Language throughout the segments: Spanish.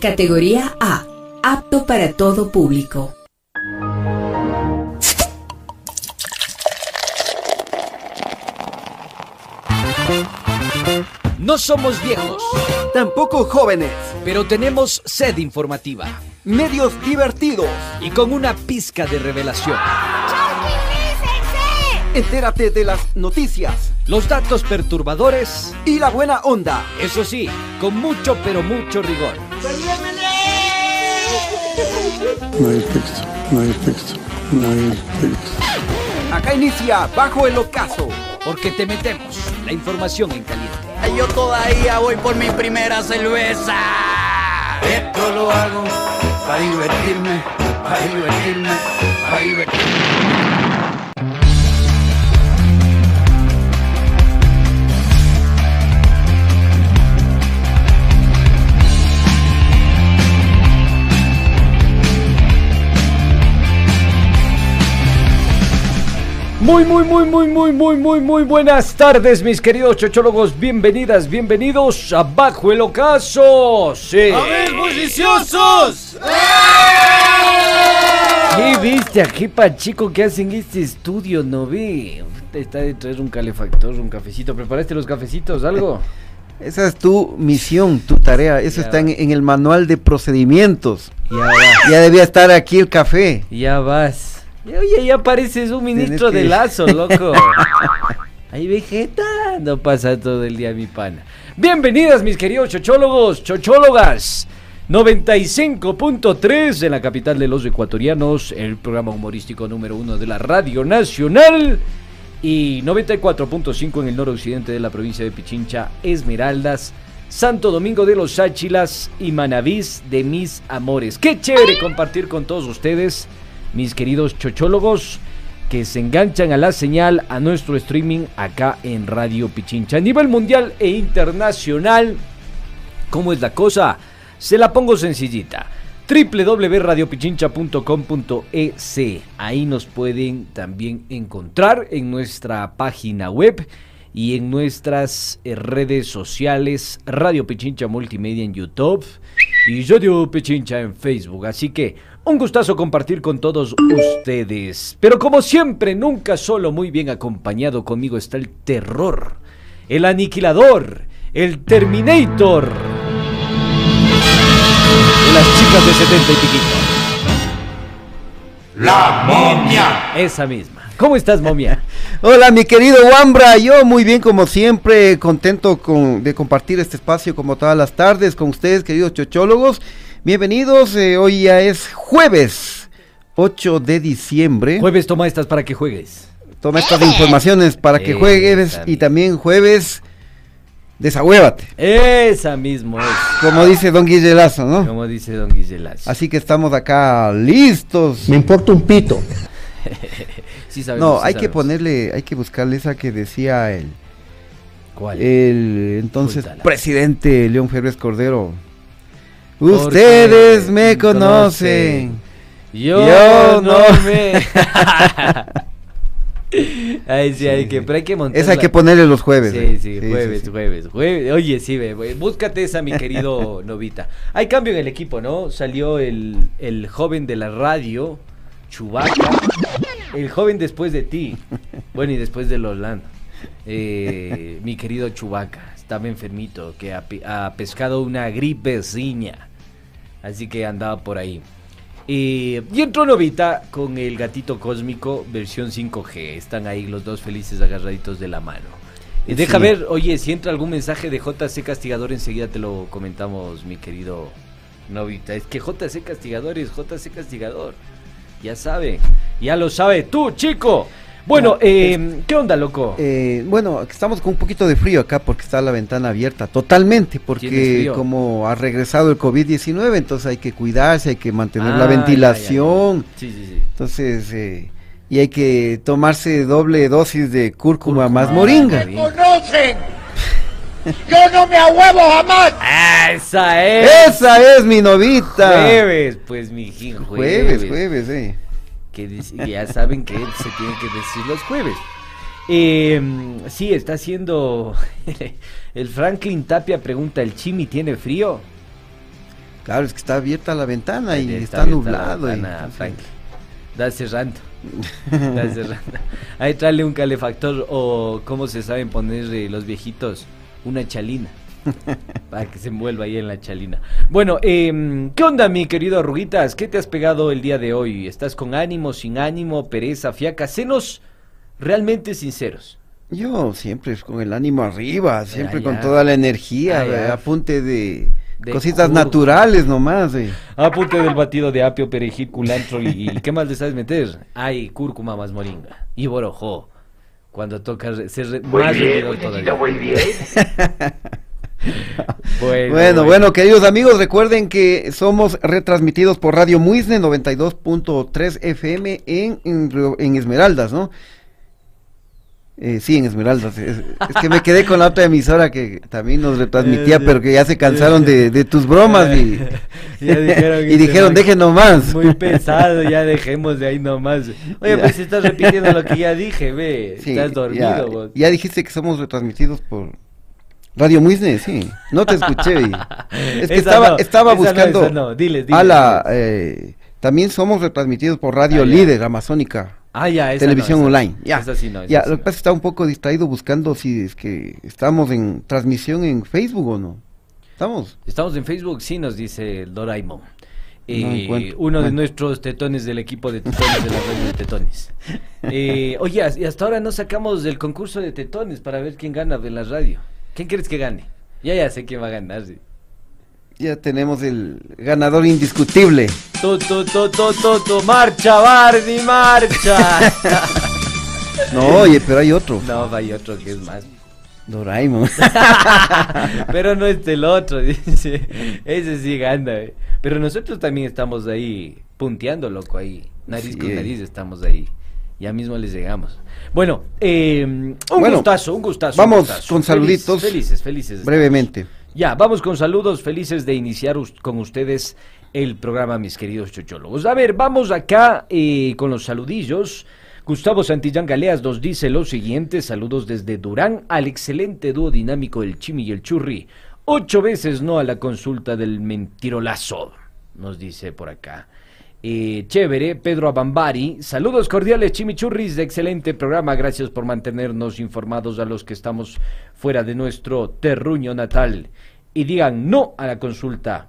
Categoría A. Apto para todo público. No somos viejos, Tampoco jóvenes. pero tenemos sed informativa Medios divertidos. y con una pizca de revelación. Entérate de las noticias Los datos perturbadores, y la buena onda. eso sí, con mucho pero mucho rigor. No hay texto, no hay texto, no hay texto. Acá inicia Bajo el Ocaso. Porque te metemos la información en caliente. Yo todavía voy por mi primera cerveza. Esto lo hago para divertirme, para divertirme, para divertirme. Muy, muy, muy, muy, muy, muy, muy, muy buenas tardes, mis queridos chochólogos. Bienvenidas, bienvenidos a Bajo el Ocaso. Sí. ¡A ver, bulliciosos! ¿Qué viste aquí, Pachico, que hacen este estudio? No vi. Está de traer un calefactor, un cafecito. ¿Preparaste los cafecitos? ¿Algo? Esa es tu misión, tu tarea. Eso Ya está en, en el manual de procedimientos. Ya vas. Ya debía estar aquí el café. Ya vas. Oye, ya pareces un ministro de lazo, loco. Ahí vegeta, no pasa todo el día mi pana. Bienvenidas, mis queridos chochólogos, chochólogas. 95.3 en la capital de los ecuatorianos, el programa humorístico número uno de la Radio Nacional. Y 94.5 en el noroccidente de la provincia de Pichincha, Esmeraldas, Santo Domingo de los Áchilas y Manavís de mis amores. Qué chévere compartir con todos ustedes, mis queridos chochólogos, que se enganchan a la señal a nuestro streaming acá en Radio Pichincha. A nivel mundial e internacional, ¿Cómo es la cosa? Se la pongo sencillita. www.radiopichincha.com.es Ahí nos pueden también encontrar en nuestra página web y en nuestras eh, redes sociales, Radio Pichincha Multimedia en YouTube y Radio Pichincha en Facebook. Así que un gustazo compartir con todos ustedes. Pero como siempre, nunca solo muy bien acompañado conmigo está el terror, el aniquilador, el Terminator. Las chicas de 70 y piquito. La momia. Esa misma. ¿Cómo estás, momia? Hola, mi querido Wambra. Yo muy bien, como siempre, contento con- de compartir este espacio como todas las tardes con ustedes, queridos chochólogos. Bienvenidos. eh, hoy ya es jueves 8 de diciembre. Jueves toma estas para que juegues. Toma estas informaciones para que juegues. Y también jueves, desahuévate. Esa mismo es. Como dice Don Guille Lazo, ¿no? Como dice Don Guiselas. Así que estamos acá listos. Me importa un pito. Sí sabemos, No, sí hay que ponerle, hay que buscarle esa que decía el, ¿Cuál? el entonces Cuéntala. presidente León Febres Cordero. Ustedes me conocen. Yo, Yo no me. Ay, sí, hay que, pero hay que montar. Esa hay que ponerle los jueves. Sí, eh. sí, jueves, sí. jueves, jueves. Oye, sí, ve, búscate esa, mi querido Novita. Hay cambio en el equipo, ¿no? Salió el, el joven de la radio, Chubaca. El joven después de ti. Bueno, y después de Lolán. Eh, mi querido Chubaca. Estaba enfermito, que ha, pe- ha pescado una gripeciña. Así que andaba por ahí. Eh, y entró Novita con el gatito cósmico versión 5G. Están ahí los dos felices agarraditos de la mano. Eh, deja Sí. ver, oye, si entra algún mensaje de JC Castigador, enseguida te lo comentamos, mi querido Novita. Es que JC Castigador es JC Castigador. Ya sabe, ya lo sabe tú, chico. Bueno, No, eh, ¿qué onda, loco? Eh, bueno, estamos con un poquito de frío acá porque está la ventana abierta totalmente, ¿Tienes porque como ha regresado el COVID-19, entonces hay que cuidarse, hay que mantener Ah, la ya, ya, ya. ventilación. Sí, sí, sí. Entonces, eh, y hay que tomarse doble dosis de cúrcuma, Cúrcuma, más moringa. bien. conocen. Yo no me ahuevo jamás. Ah, esa es. Esa es mi novita. Jueves, pues, mijín, Jueves, jueves, eh. que dice- ya saben que se tiene que decir los jueves. Eh, sí, está haciendo. el Franklin Tapia pregunta: ¿el Chimi tiene frío? Claro, es que está abierta la ventana y está, la nublado. y ventana, entonces- Frank. Da cerrando. Da cerrando. Ahí trae un calefactor o, ¿cómo se saben poner eh, los viejitos? Una chalina. Para que se envuelva ahí en la chalina. Bueno, em, ¿qué onda, mi querido Arruguitas? ¿Qué te has pegado el día de hoy? ¿Estás con ánimo, sin ánimo, pereza, fiaca? Senos realmente sinceros. Yo siempre con el ánimo arriba, siempre con toda la energía, eh, apunte de, De cositas curva. naturales nomás. eh. Apunte del batido de apio, perejil, culantro y, y ¿qué más le sabes meter? Ay, cúrcuma más moringa y borojó. Cuando toca ser más rendidor todavía. Bueno, Bueno, bueno, queridos amigos, recuerden que somos retransmitidos por Radio Muisne 92.3 FM en, en, en Esmeraldas, ¿no? Eh, sí, en Esmeraldas. Es, es que me quedé con la otra emisora que también nos retransmitía, Eh, pero que ya se cansaron de, de tus bromas y, Ya dijeron y dijeron, dejen nomás. Muy pesado, ya dejemos de ahí nomás. Oye, Ya. pues estás repitiendo lo que ya dije, ve. Sí, estás dormido, ya, vos. ya dijiste que somos retransmitidos por Radio Muisne, sí. No te escuché. y- es que Esa estaba, no, estaba esa no, buscando. esa no. Diles, diles, a la, eh, también somos retransmitidos por Radio Ah. Líder Amazónica. Ah, ya, esa televisión no, esa- online. Ya, Esa sí no, esa ya sí lo no. que pasa es que estaba un poco distraído buscando si es que estamos en transmisión en Facebook o no. ¿Estamos? Estamos en Facebook, sí, nos dice el Doraemon. Eh, encuentro. uno de nuestros tetones del equipo de tetones de la radio de tetones. Eh, oye, y hasta ahora no sacamos del concurso de tetones para ver quién gana de la radio. ¿Quién crees que gane? Ya, ya sé quién va a ganar. sí. Ya tenemos el ganador indiscutible. Tu, tu, tu, tu, tu, tu, marcha, Barney, marcha. No, oye, pero hay otro. no, hay otro que es más. Doraemon. Pero no es el otro, dice. Ese sí gana. eh. Pero nosotros también estamos ahí punteando, loco, ahí. Nariz Sí, con eh. nariz estamos ahí. Ya mismo les llegamos. Bueno, eh, un Bueno, gustazo, un gustazo. vamos un gustazo. con saluditos. Felices, felices. Brevemente. Ya, vamos con saludos, felices de iniciar con ustedes el programa, mis queridos chochólogos. A ver, vamos acá eh, con los saludillos. Gustavo Santillán Galeas nos dice lo siguiente, saludos desde Durán al excelente dúo dinámico del Chimi y el Churri. Ocho veces no a la consulta del mentirolazo, nos dice por acá. Chévere, Pedro Abambari. Saludos cordiales, chimichurris, de excelente programa. Gracias por mantenernos informados a los que estamos fuera de nuestro terruño natal. Y digan no a la consulta.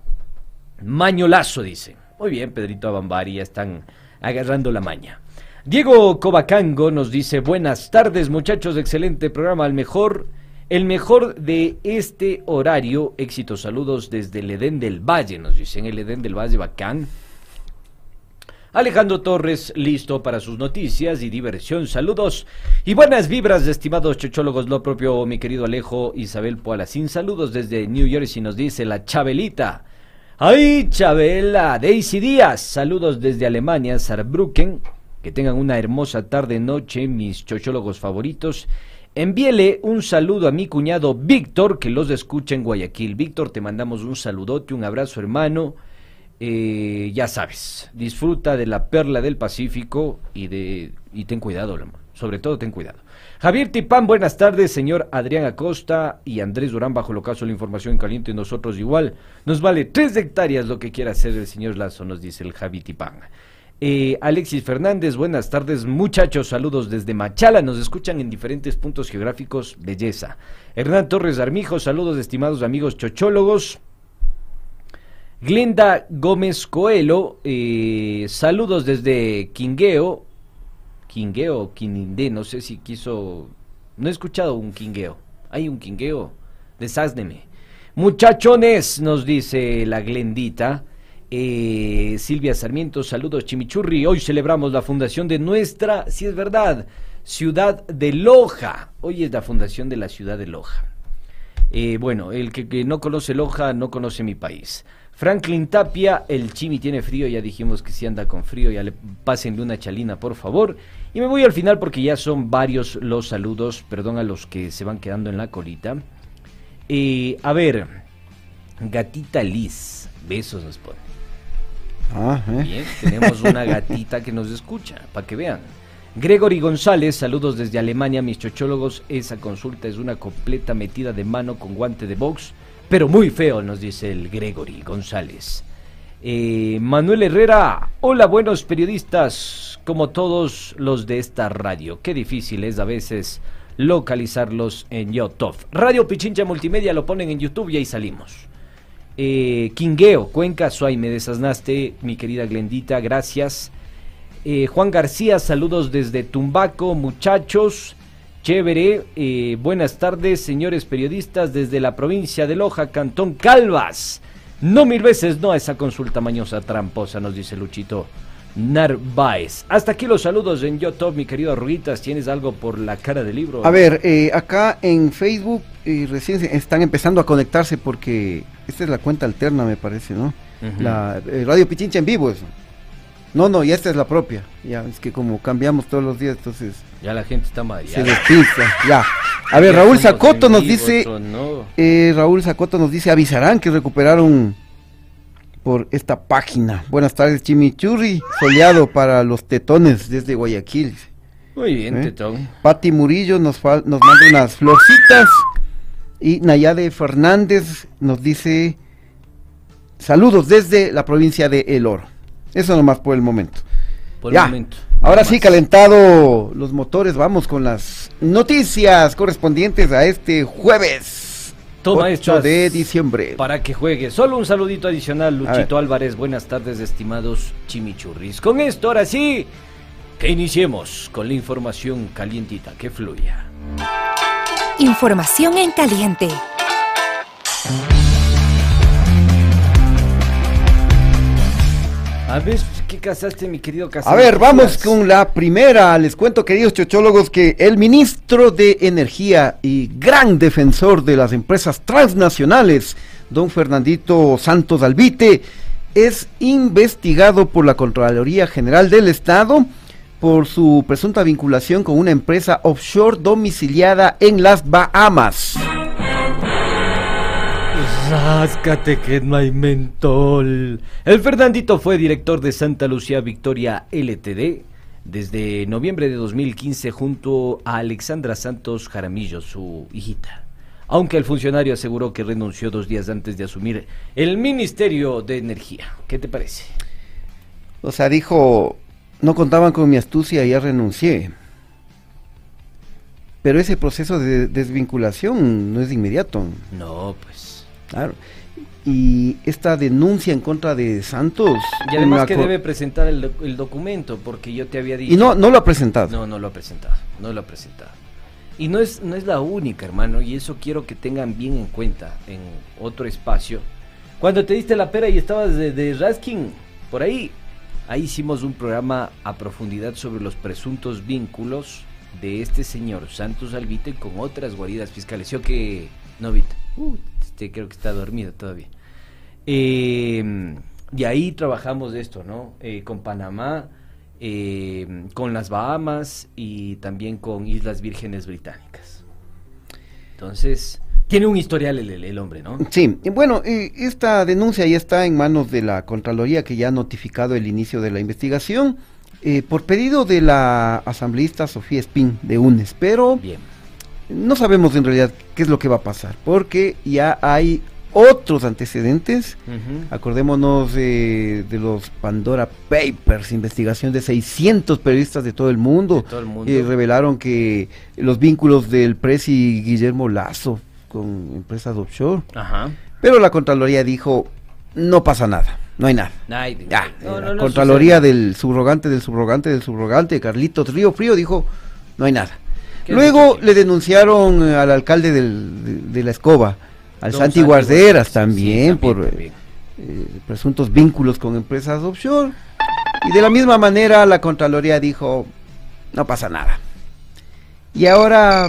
Mañolazo, dice. Muy bien, Pedrito Abambari, ya están agarrando la maña. Diego Cobacango nos dice, buenas tardes muchachos, excelente programa, el mejor, el mejor de este horario, éxitos, saludos desde el Edén del Valle, nos dicen, el Edén del Valle, bacán. Alejandro Torres, listo para sus noticias y diversión. Saludos y buenas vibras, estimados chochólogos. Lo propio, mi querido Alejo Isabel Poalacín. Saludos desde New Jersey, nos dice la Chabelita. ¡Ay, Chabela! Daisy Díaz. Saludos desde Alemania, Saarbrücken. Que tengan una hermosa tarde-noche, mis chochólogos favoritos. Envíele un saludo a mi cuñado Víctor, que los escucha en Guayaquil. Víctor, te mandamos un saludote, un abrazo, hermano. Eh, ya sabes, disfruta de la perla del Pacífico y de y ten cuidado, sobre todo ten cuidado. Javier Tipán, buenas tardes, señor Adrián Acosta y Andrés Durán, bajo el caso de la información en caliente, nosotros igual. Nos vale tres hectáreas lo que quiera hacer el señor Lazo, nos dice el Javi Tipán. Eh, Alexis Fernández, buenas tardes muchachos, saludos desde Machala, nos escuchan en diferentes puntos geográficos, belleza. Hernán Torres Armijo, saludos estimados amigos chochólogos. Glenda Gómez Coelho, eh, saludos desde Quingueo, Quingueo Quinindé, no sé si quiso, no he escuchado un Quingueo, hay un Quingueo, desázneme. Muchachones, nos dice la Glendita. Eh, Silvia Sarmiento, saludos Chimichurri. Hoy celebramos la fundación de nuestra, si es verdad, ciudad de Loja. Hoy es la fundación de la ciudad de Loja. Eh, bueno, el que no conoce Loja no conoce mi país. Franklin Tapia, el Chimi tiene frío, ya dijimos que si anda con frío, ya le pásenle una chalina, por favor. Y me voy al final porque ya son varios los saludos, perdón a los que se van quedando en la colita. Eh, a ver, Gatita Liz, besos nos pone. Ah, ¿eh? Bien, tenemos una gatita que nos escucha, para que vean. Gregory González, saludos desde Alemania, mis chochólogos. Esa consulta es una completa metida de mano con guante de box, pero muy feo, nos dice el Gregory González. Eh, Manuel Herrera, hola buenos periodistas, como todos los de esta radio. Qué difícil es a veces localizarlos en YouTube. Radio Pichincha Multimedia lo ponen en YouTube y ahí salimos. Eh, Quingueo, Cuenca, Suay, me desasnaste, mi querida Glendita, gracias. Eh, Juan García, saludos desde Tumbaco, muchachos. Chévere, eh, buenas tardes, señores periodistas, desde la provincia de Loja, Cantón Calvas. No mil veces no a esa consulta mañosa tramposa, nos dice Luchito Narváez. Hasta aquí los saludos en YouTube, mi querido Ruitas. ¿Tienes algo por la cara del libro? A ver, eh, acá en Facebook eh, recién están empezando a conectarse porque esta es la cuenta alterna, me parece, ¿no? La eh, Radio Pichincha en vivo eso. No, no, ya esta es la propia. Ya, es que como cambiamos todos los días, entonces Ya la gente está se mareada. despista. Ya. A ver, Ya Raúl Zacoto nos vivo, dice, no. eh, Raúl Zacoto nos dice, avisarán que recuperaron por esta página. Buenas tardes, Chimichurri, soleado para los tetones desde Guayaquil. Muy bien, ¿Eh? Tetón. Pati Murillo nos, nos manda unas florcitas. Y Nayade Fernández nos dice saludos desde la provincia de El Oro. Eso nomás por el momento. Por el momento. Ahora sí, calentado los motores, vamos con las noticias correspondientes a este jueves Toma 8 estas de diciembre. Para que juegue. Solo un saludito adicional, Luchito Álvarez. Buenas tardes, estimados chimichurris. Con esto, ahora sí, que iniciemos con la información calientita que fluya. Información en caliente. A ver, ¿qué casaste, mi querido A Casaste? ver, vamos con la primera. Les cuento, queridos chochólogos, que el ministro de Energía y gran defensor de las empresas transnacionales, don Fernandito Santos Albite, es investigado por la Contraloría General del Estado por su presunta vinculación con una empresa offshore domiciliada en las Bahamas. Ráscate que no hay mentol. El Fernandito fue director de Santa Lucía Victoria LTD desde noviembre de 2015 junto a Alexandra Santos Jaramillo, su hijita. Aunque el funcionario aseguró que renunció dos días antes de asumir el Ministerio de Energía. ¿Qué te parece? O sea, dijo, no contaban con mi astucia y ya renuncié. Pero ese proceso de desvinculación no es de inmediato. No, pues. Claro. Y esta denuncia en contra de Santos. Y además que debe presentar el, doc- el documento, porque yo te había dicho... Y no, no lo ha presentado. No, no lo ha presentado, no lo ha presentado. Y no es, no es la única, hermano, y eso quiero que tengan bien en cuenta en otro espacio. Cuando te diste la pera y estabas de, de Raskin, por ahí, ahí hicimos un programa a profundidad sobre los presuntos vínculos de este señor Santos Albite con otras guaridas fiscales. Yo que, no, Vita, uh, este creo que está dormido todavía. Eh, y ahí trabajamos esto, ¿no? Eh, con Panamá, eh, con las Bahamas y también con Islas Vírgenes Británicas. Entonces, tiene un historial el, el- hombre, ¿no? Sí, bueno, esta denuncia ya está en manos de la Contraloría que ya ha notificado el inicio de la investigación eh, por pedido de la asambleísta Sofía Espín de UNES, pero Bien. No sabemos en realidad qué es lo que va a pasar, porque ya hay otros antecedentes. Acordémonos de, de los Pandora Papers, investigación de 600 periodistas de todo el mundo. Todo el mundo. Y revelaron que los vínculos del presi Guillermo Lazo con empresas offshore. Ajá. Pero la Contraloría dijo, no pasa nada, no hay nada. Ay, Ya, no, la no, no Contraloría sucede. del subrogante, del subrogante, del subrogante, Carlitos Río Frío dijo, no hay nada. ¿Qué Luego le denunciaron eh, al alcalde del- de, de la escoba, al Don Santi Santi Guarderas sí, también, por eh, también. eh, presuntos vínculos con empresas offshore. Y de la misma manera la Contraloría dijo, no pasa nada. Y ahora,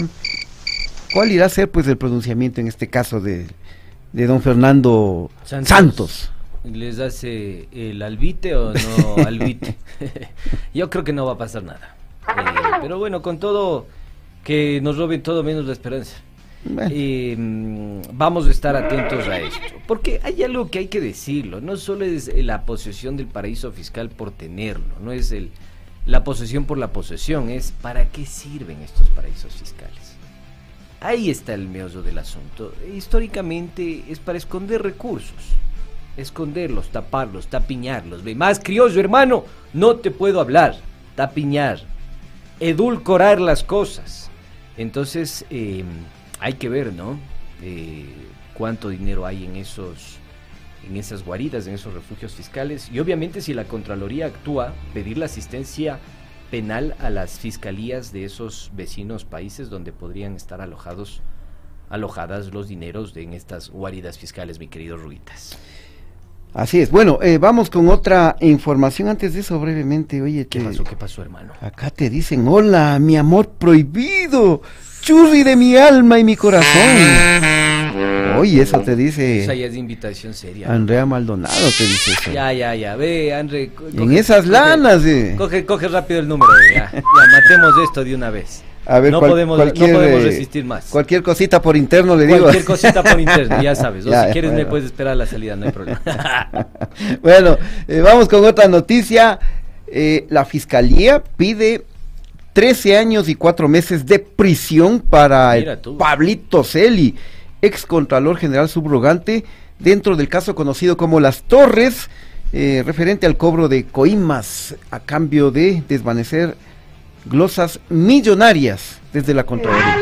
¿cuál irá a ser pues el pronunciamiento en este caso de, de don Fernando Santos. Santos? ¿Les hace el albite o no albite? Yo creo que no va a pasar nada. Eh, pero bueno, con todo, que nos roben todo menos la esperanza. Bueno. Eh, mm, vamos a estar atentos a esto, porque hay algo que hay que decirlo, no solo es la posesión del paraíso fiscal por tenerlo, no es el, la posesión por la posesión, es para qué sirven estos paraísos fiscales. Ahí está el meollo del asunto. Históricamente es para esconder recursos. esconderlos, taparlos, tapiñarlos. Ve, más criollo, hermano, no te puedo hablar. Tapiñar, edulcorar las cosas. Entonces, eh, hay que ver, ¿no? Eh, cuánto dinero hay en esos en esas guaridas, en esos refugios fiscales. Y obviamente si la Contraloría actúa, pedir la asistencia penal a las fiscalías de esos vecinos países donde podrían estar alojados alojadas los dineros de, en estas guaridas fiscales, mi querido Ruitas. Así es. Bueno, eh, vamos con otra información. Antes de eso, brevemente, oye, ¿Qué te- pasó? ¿Qué pasó, hermano? acá te dicen, hola, mi amor prohibido, churri de mi alma y mi corazón. Oye, eso te Esa dice ya es de invitación seria. Andrea Maldonado, te dice eso. Ya, ya, ya. Ve, André. co- En coge- esas coge- lanas, eh. Coge, coge rápido el número, ya. Ya, matemos esto de una vez. A ver, no, cual- podemos, no cualquier, podemos eh, resistir más. Cualquier cosita por interno le digo. Cualquier cosita por interno, ya sabes. O Ya, si quieres, me bueno. puedes esperar a la salida, no hay problema. bueno, eh, vamos con otra noticia. Eh, la fiscalía pide 13 años y 4 meses de prisión para el. Pablito Celi, ex contralor general subrogante, dentro del caso conocido como Las Torres, eh, referente al cobro de coimas a cambio de desvanecer glosas millonarias desde la Contraloría.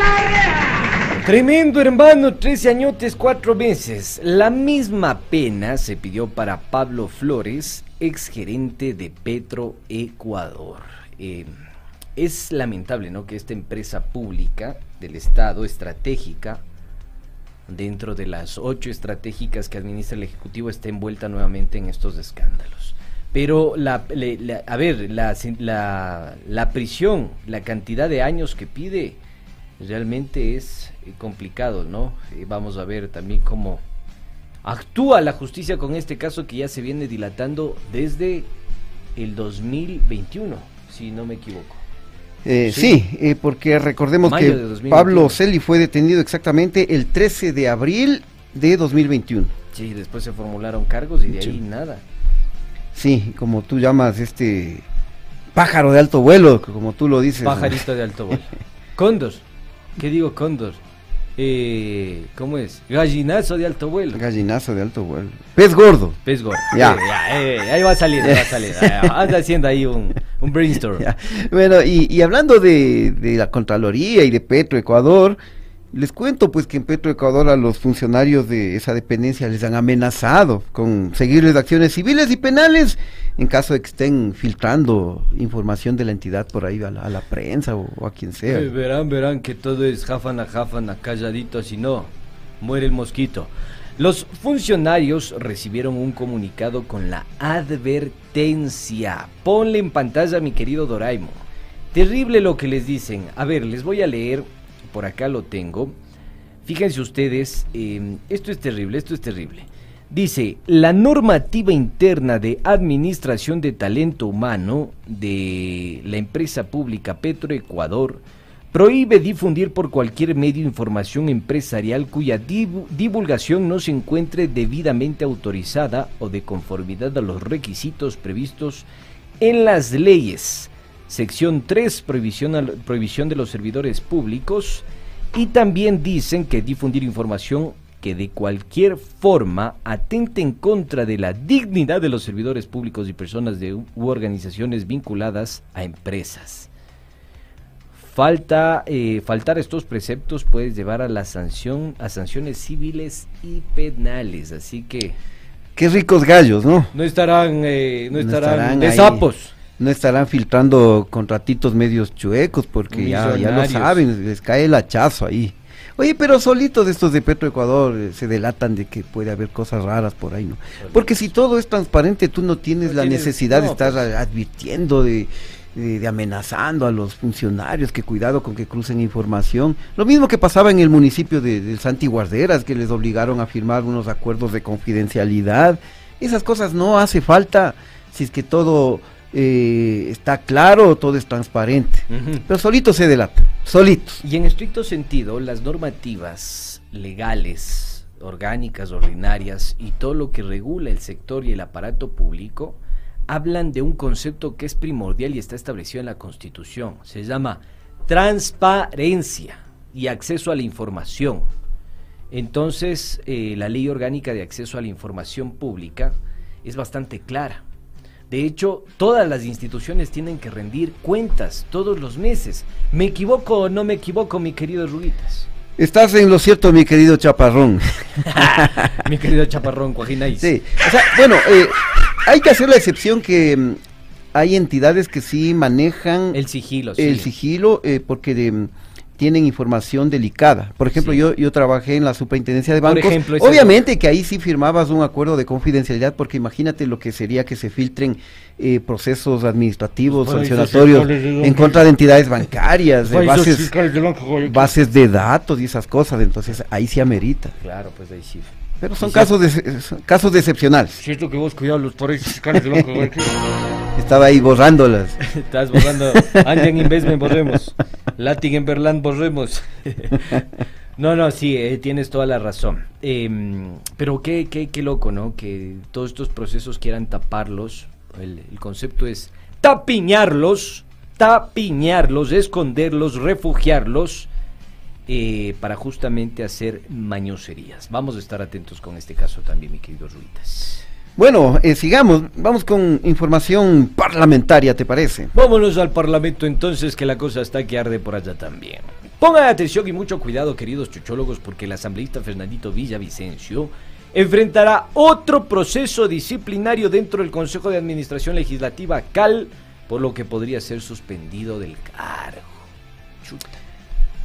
Tremendo hermano, 13 añotes, 4 meses. La misma pena se pidió para Pablo Flores, ex gerente de Petro Ecuador. Eh, es lamentable, ¿no? Que esta empresa pública del Estado, estratégica, dentro de las ocho estratégicas que administra el Ejecutivo, esté envuelta nuevamente en estos escándalos. Pero, la, le- la- a ver, la, la, la prisión, la cantidad de años que pide, realmente es eh, complicado, ¿no? Eh, vamos a ver también cómo actúa la justicia con este caso que ya se viene dilatando desde el 2021, si no me equivoco. Eh, Sí. sí, eh, porque recordemos Mayo que de 2021. Pablo Celi fue detenido exactamente el 13 de abril de 2021. Sí, después se formularon cargos y de Sí. ahí nada. Sí, como tú llamas este pájaro de alto vuelo, como tú lo dices. Pajarito de alto vuelo. Cóndor. ¿Qué digo cóndor? Eh, ¿Cómo es? Gallinazo de alto vuelo. Gallinazo de alto vuelo. Pez gordo. Pez gordo. Ya. Eh, ya, eh, ahí va a salir, ahí va a salir. Ah, Anda haciendo ahí un, un brainstorm. Ya. Bueno, y, y hablando de, de la Contraloría y de Petro Ecuador, les cuento pues que en Petro Ecuador a los funcionarios de esa dependencia les han amenazado con seguirles acciones civiles y penales en caso de que estén filtrando información de la entidad por ahí a la, prensa o, a quien sea. Verán, verán que todo es jafana, jafana, calladito, si no, muere el mosquito. Los funcionarios recibieron un comunicado con la advertencia. Ponle en pantalla, mi querido Doraimo. Terrible lo que les dicen. A ver, les voy a leer, por acá lo tengo. Fíjense ustedes, eh, esto es terrible, esto es terrible. Dice, la normativa interna de administración de talento humano de la empresa pública Petroecuador prohíbe difundir por cualquier medio información empresarial cuya divu- divulgación no se encuentre debidamente autorizada o de conformidad a los requisitos previstos en las leyes. Sección 3, prohibición, al- prohibición de los servidores públicos. Y también dicen que difundir información que de cualquier forma atente en contra de la dignidad de los servidores públicos y personas de, u organizaciones vinculadas a empresas. Falta, eh, faltar estos preceptos puede llevar a la sanción, a sanciones civiles y penales, así que Qué ricos gallos, ¿no? no estarán, eh, no No estarán, estarán de ahí. sapos. No estarán filtrando contratitos medios chuecos porque ya, ya lo saben, les cae el hachazo ahí. Oye, pero solitos estos de Petroecuador eh, se delatan de que puede haber cosas raras por ahí, ¿no? Porque si todo es transparente, tú no tienes No la tienes- necesidad de estar pues. advirtiendo, de, de- de amenazando a los funcionarios, que cuidado con que crucen información. Lo mismo que pasaba en el municipio de, del Santi Guarderas, que les obligaron a firmar unos acuerdos de confidencialidad. Esas cosas no hace falta si es que todo eh, está claro, todo es transparente. Pero solitos se delatan, solitos. Y en estricto sentido, las normativas legales, orgánicas, ordinarias y todo lo que regula el sector y el aparato público hablan de un concepto que es primordial y está establecido en la Constitución. Se llama transparencia y acceso a la información. Entonces, eh, la ley orgánica de acceso a la información pública es bastante clara. De hecho, todas las instituciones tienen que rendir cuentas todos los meses. ¿Me equivoco o no me equivoco, mi querido Ruguitas? Estás en lo cierto, mi querido Chaparrón. mi querido Chaparrón, Cuajinaís. Sí, o sea, bueno, eh, hay que hacer la excepción que mm, hay entidades que sí manejan El sigilo, sí. el sigilo eh, porque de, mm, tienen información delicada. Por ejemplo, Sí. yo, yo trabajé en la superintendencia de Por bancos. ejemplo, Obviamente que ahí sí firmabas un acuerdo de confidencialidad porque imagínate lo que sería que se filtren eh, procesos administrativos, Paraísos sancionatorios fiscales de en contra de entidades bancarias, de bases, bases de datos y esas cosas. Entonces ahí sí amerita. Claro, pues ahí sí. Pero son casos, de, son casos excepcionales. Siento que vos cuidado los Banco Guayaquil. Estaba ahí borrándolas. Estás borrando. Anjan Investment borremos. Latin en Berlán borremos. No, no, sí, eh, tienes toda la razón. Em, pero qué, qué, qué loco, ¿no? Que todos estos procesos quieran taparlos. El, el concepto es tapiñarlos, tapiñarlos, esconderlos, refugiarlos, eh, para justamente hacer mañoserías. Vamos a estar atentos con este caso también, mi querido Ruitas. Bueno, eh, sigamos. Vamos con información parlamentaria, ¿te parece? Vámonos al Parlamento entonces, que la cosa está que arde por allá también. Pongan atención y mucho cuidado, queridos chuchólogos, porque el asambleísta Fernandito Villavicencio enfrentará otro proceso disciplinario dentro del Consejo de Administración Legislativa CAL, por lo que podría ser suspendido del cargo. Chuta,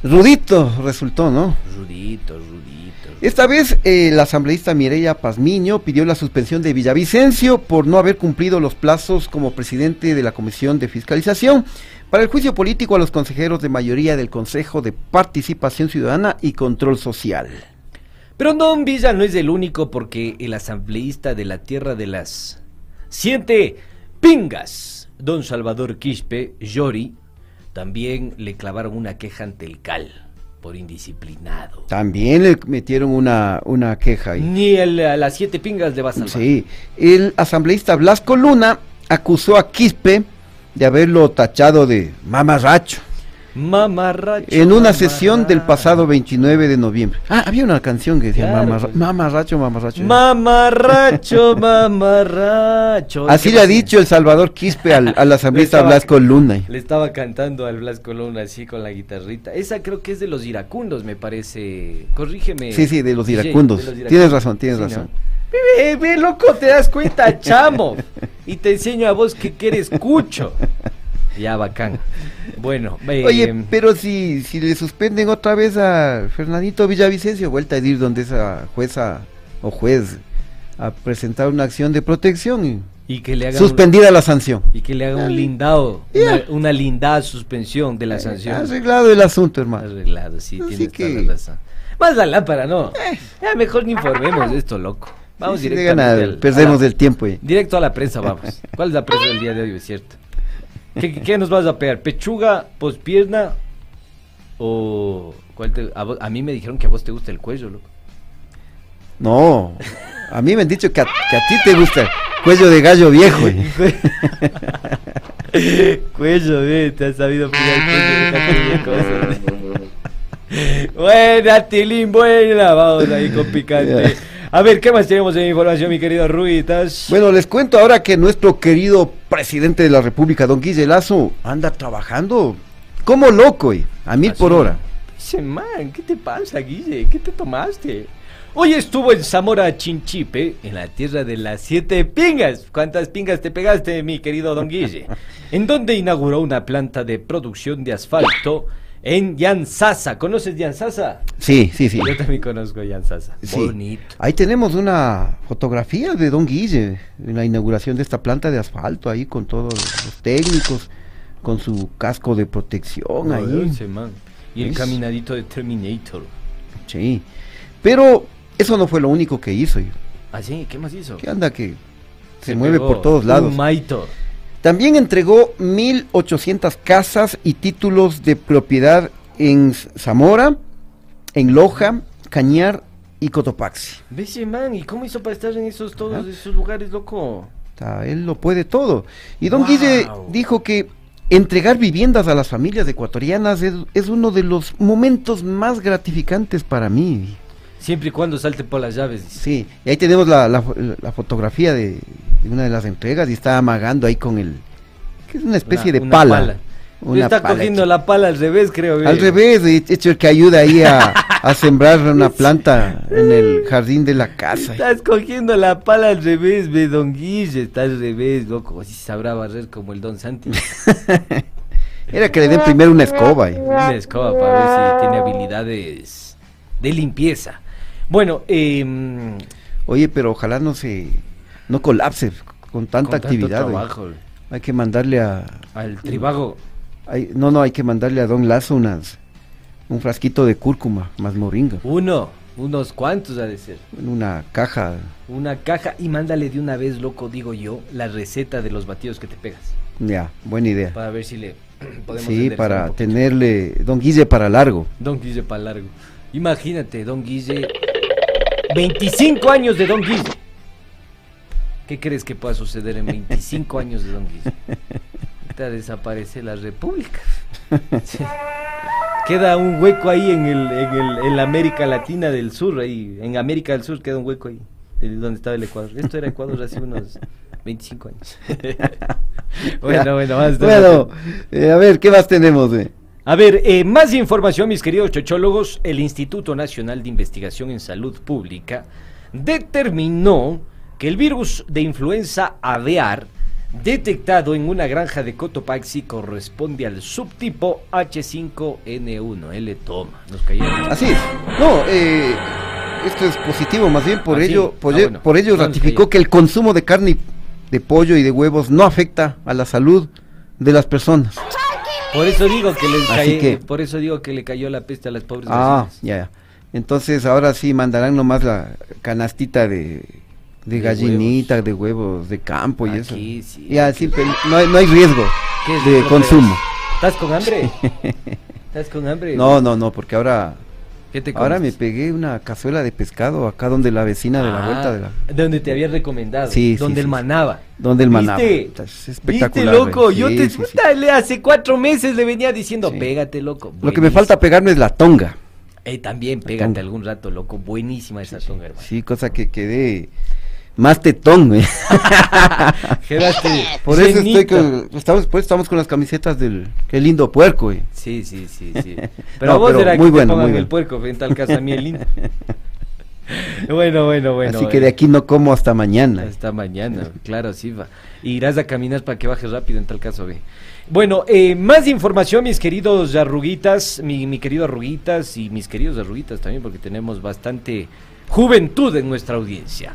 Rudito resultó, ¿no? rudito, rudito. Esta vez eh, la asambleísta Mireya Pazmiño pidió la suspensión de Villavicencio por no haber cumplido los plazos como presidente de la Comisión de Fiscalización para el juicio político a los consejeros de mayoría del Consejo de Participación Ciudadana y Control Social. Pero Don Villa no es el único porque el asambleísta de la tierra de las siete pingas, Don Salvador Quispe, Yori, también le clavaron una queja ante el CAL por indisciplinado. También le metieron una, una queja ahí. Ni el, a las siete pingas le va a salvar. Sí, el asambleísta Blasco Luna acusó a Quispe de haberlo tachado de mamarracho Mamarracho. en una sesión del pasado 29 de noviembre. Ah, había una canción que decía Claro, mamarra- pues. mamarracho, mamarracho. Mamarracho, mamarracho. Así ¿Qué le ha dicho el Salvador Quispe al, al asambleísta Estaba- Blasco Luna. Le estaba cantando al Blasco Luna así con la guitarrita. Esa creo que es de los iracundos, me parece. Corrígeme. Sí, sí, de los iracundos. de los iracundos. Tienes razón, tienes Sí, razón. ¿no? Ve, loco, te das cuenta, chamo. Y te enseño a vos que, que eres cucho. Ya, bacán. Bueno, eh, Oye, pero si, si le suspenden otra vez a Fernandito Villavicencio, vuelta a ir donde esa jueza o juez a presentar una acción de protección y que le hagan suspendida la sanción. y que le hagan un lindado, una, una lindada suspensión de la sanción. Arreglado el asunto, hermano. Arreglado, sí, Así tienes que- toda la razón. Más la lámpara, no. Ya mejor ni informemos de esto, loco. Vamos Sí, directamente ganar, al- perdemos la- el tiempo. eh. Directo a la prensa, vamos. ¿Cuál es la prensa del día de hoy, es cierto? ¿Qué, qué- nos vas a pegar? ¿Pechuga, pospierna o...? cuál te- a, vos- a mí me dijeron que a vos te gusta el cuello, loco. No, a mí me han dicho que a, que a ti te gusta el cuello de gallo viejo. eh. cuello, ve, te has sabido pegar el cuello de cosas. Buena, Tilín, buena. Vamos ahí con picante. A ver, ¿qué más tenemos en información, mi querido Ruitas? Bueno, les cuento ahora que nuestro querido presidente de la República, don Guille Lazo, anda trabajando como loco, eh, a mil Así. por hora. Dice, man, ¿qué te pasa, Guille? ¿Qué te tomaste? Hoy estuvo en Zamora Chinchipe, en la tierra de las siete pingas. ¿Cuántas pingas te pegaste, mi querido don Guille? En donde inauguró una planta de producción de asfalto en Yansasa. ¿Conoces Yansasa? Sí, sí, sí. Yo también conozco Yansasa. Sí. Bonito. Ahí tenemos una fotografía de Don Guille en la inauguración de esta planta de asfalto, ahí con todos los técnicos, con su casco de protección ahí. Ese man. Y el Es- caminadito de Terminator. Sí. Pero eso no fue lo único que hizo. ¿Ah, sí? ¿Qué más hizo? ¿Qué anda que se, mueve pegó por todos lados? Un maito. También entregó 1.800 casas y títulos de propiedad en Zamora, en Loja, Cañar y Cotopaxi. Ese man, ¿y cómo hizo para estar en esos todos Ah. esos lugares, loco? Él lo puede todo. Y don Wow. Guille dijo que entregar viviendas a las familias ecuatorianas es, es uno de los momentos más gratificantes para mí. Siempre y cuando salte por las llaves. Sí, y ahí tenemos la, la, la fotografía de, de una de las entregas y está amagando ahí con el... que es una especie Una- de una pala. Una Está pala cogiendo la pala al revés, creo. Al eh. revés, de hecho el que ayuda ahí a, a sembrar una planta en el jardín de la casa. Estás cogiendo la pala al revés, ve, don Guille. Está al revés, loco. Así sabrá barrer como el don Santi. Era que le den primero una escoba. y- Una escoba para ver si tiene habilidades de limpieza. Bueno, eh, Oye, pero ojalá no se... no colapse con tanta con actividad. trabajo, Hay que mandarle a... al tribago. hay- no, no, hay que mandarle a Don Lazo unas, un frasquito de cúrcuma más moringa. Uno, unos cuantos ha de ser. Una caja. Una caja y mándale de una vez, loco, digo yo, la receta de los batidos que te pegas. Ya, buena idea. Para ver si le podemos Sí, para tenerle Don Guille para largo. Don Guille para largo. Imagínate, Don Guille. 25 años de Don Guille. ¿Qué crees que pueda suceder en 25 años de Don Guille? Ahorita desaparece la República. Queda un hueco ahí en, el, en, el, en la América Latina del Sur, ahí. En América del Sur queda un hueco ahí, donde estaba el Ecuador. Esto era Ecuador hace unos 25 años. bueno, bueno, más. Bueno, eh, a ver, ¿qué más tenemos? güey? A ver, eh, más información, mis queridos chochólogos. El Instituto Nacional de Investigación en Salud Pública determinó que el virus de influenza aviar detectado en una granja de Cotopaxi corresponde al subtipo H5N1. Él le toma. Nos cayeron. Así es. No, eh, esto es positivo, más bien por Ah, ello, por, Ah, ello- bueno. por ello ratificó que el consumo de carne, de pollo y de huevos no afecta a la salud de las personas. Por eso digo que le Así cae- que- por eso digo que le cayó la peste a las pobres Ah, ya, ya. Entonces ahora sí mandarán nomás la canastita de, de, De gallinita, de huevos de campo y eso. Sí. Pero no hay, no hay riesgo ¿Qué es de consumo. ¿Estás con hambre? ¿Estás con hambre? No, no, no, porque ahora ¿Qué te ahora me pegué una cazuela de pescado acá donde la vecina de la Ah, vuelta de la Donde te había recomendado. Sí, Donde sí, el sí. manaba. donde el manaba. ¿Viste? Es espectacular. ¿Viste, loco? Yo te sí, sí. puta, le hace cuatro meses le venía diciendo, pégate, loco. Lo que me falta pegarme es la tonga. Eh, también pégate tonga. algún rato, loco. Buenísima esa tonga, hermano. Sí, cosa que quedé más tetón, güey. Quedaste Por eso estoy con, estamos, por eso estamos con las camisetas del qué lindo puerco, güey. Sí, sí, sí, sí. Pero No, vos pero era muy que bueno, te el puerco, en tal caso a mí el lindo. bueno, bueno, bueno. Así que de aquí no como hasta mañana. Hasta mañana, claro, sí va. Irás a caminar para que bajes rápido en tal caso, ve. Bueno, eh, más información, mis queridos arruguitas, mi, mi querido arruguitas y mis queridos arruguitas también, porque tenemos bastante juventud en nuestra audiencia.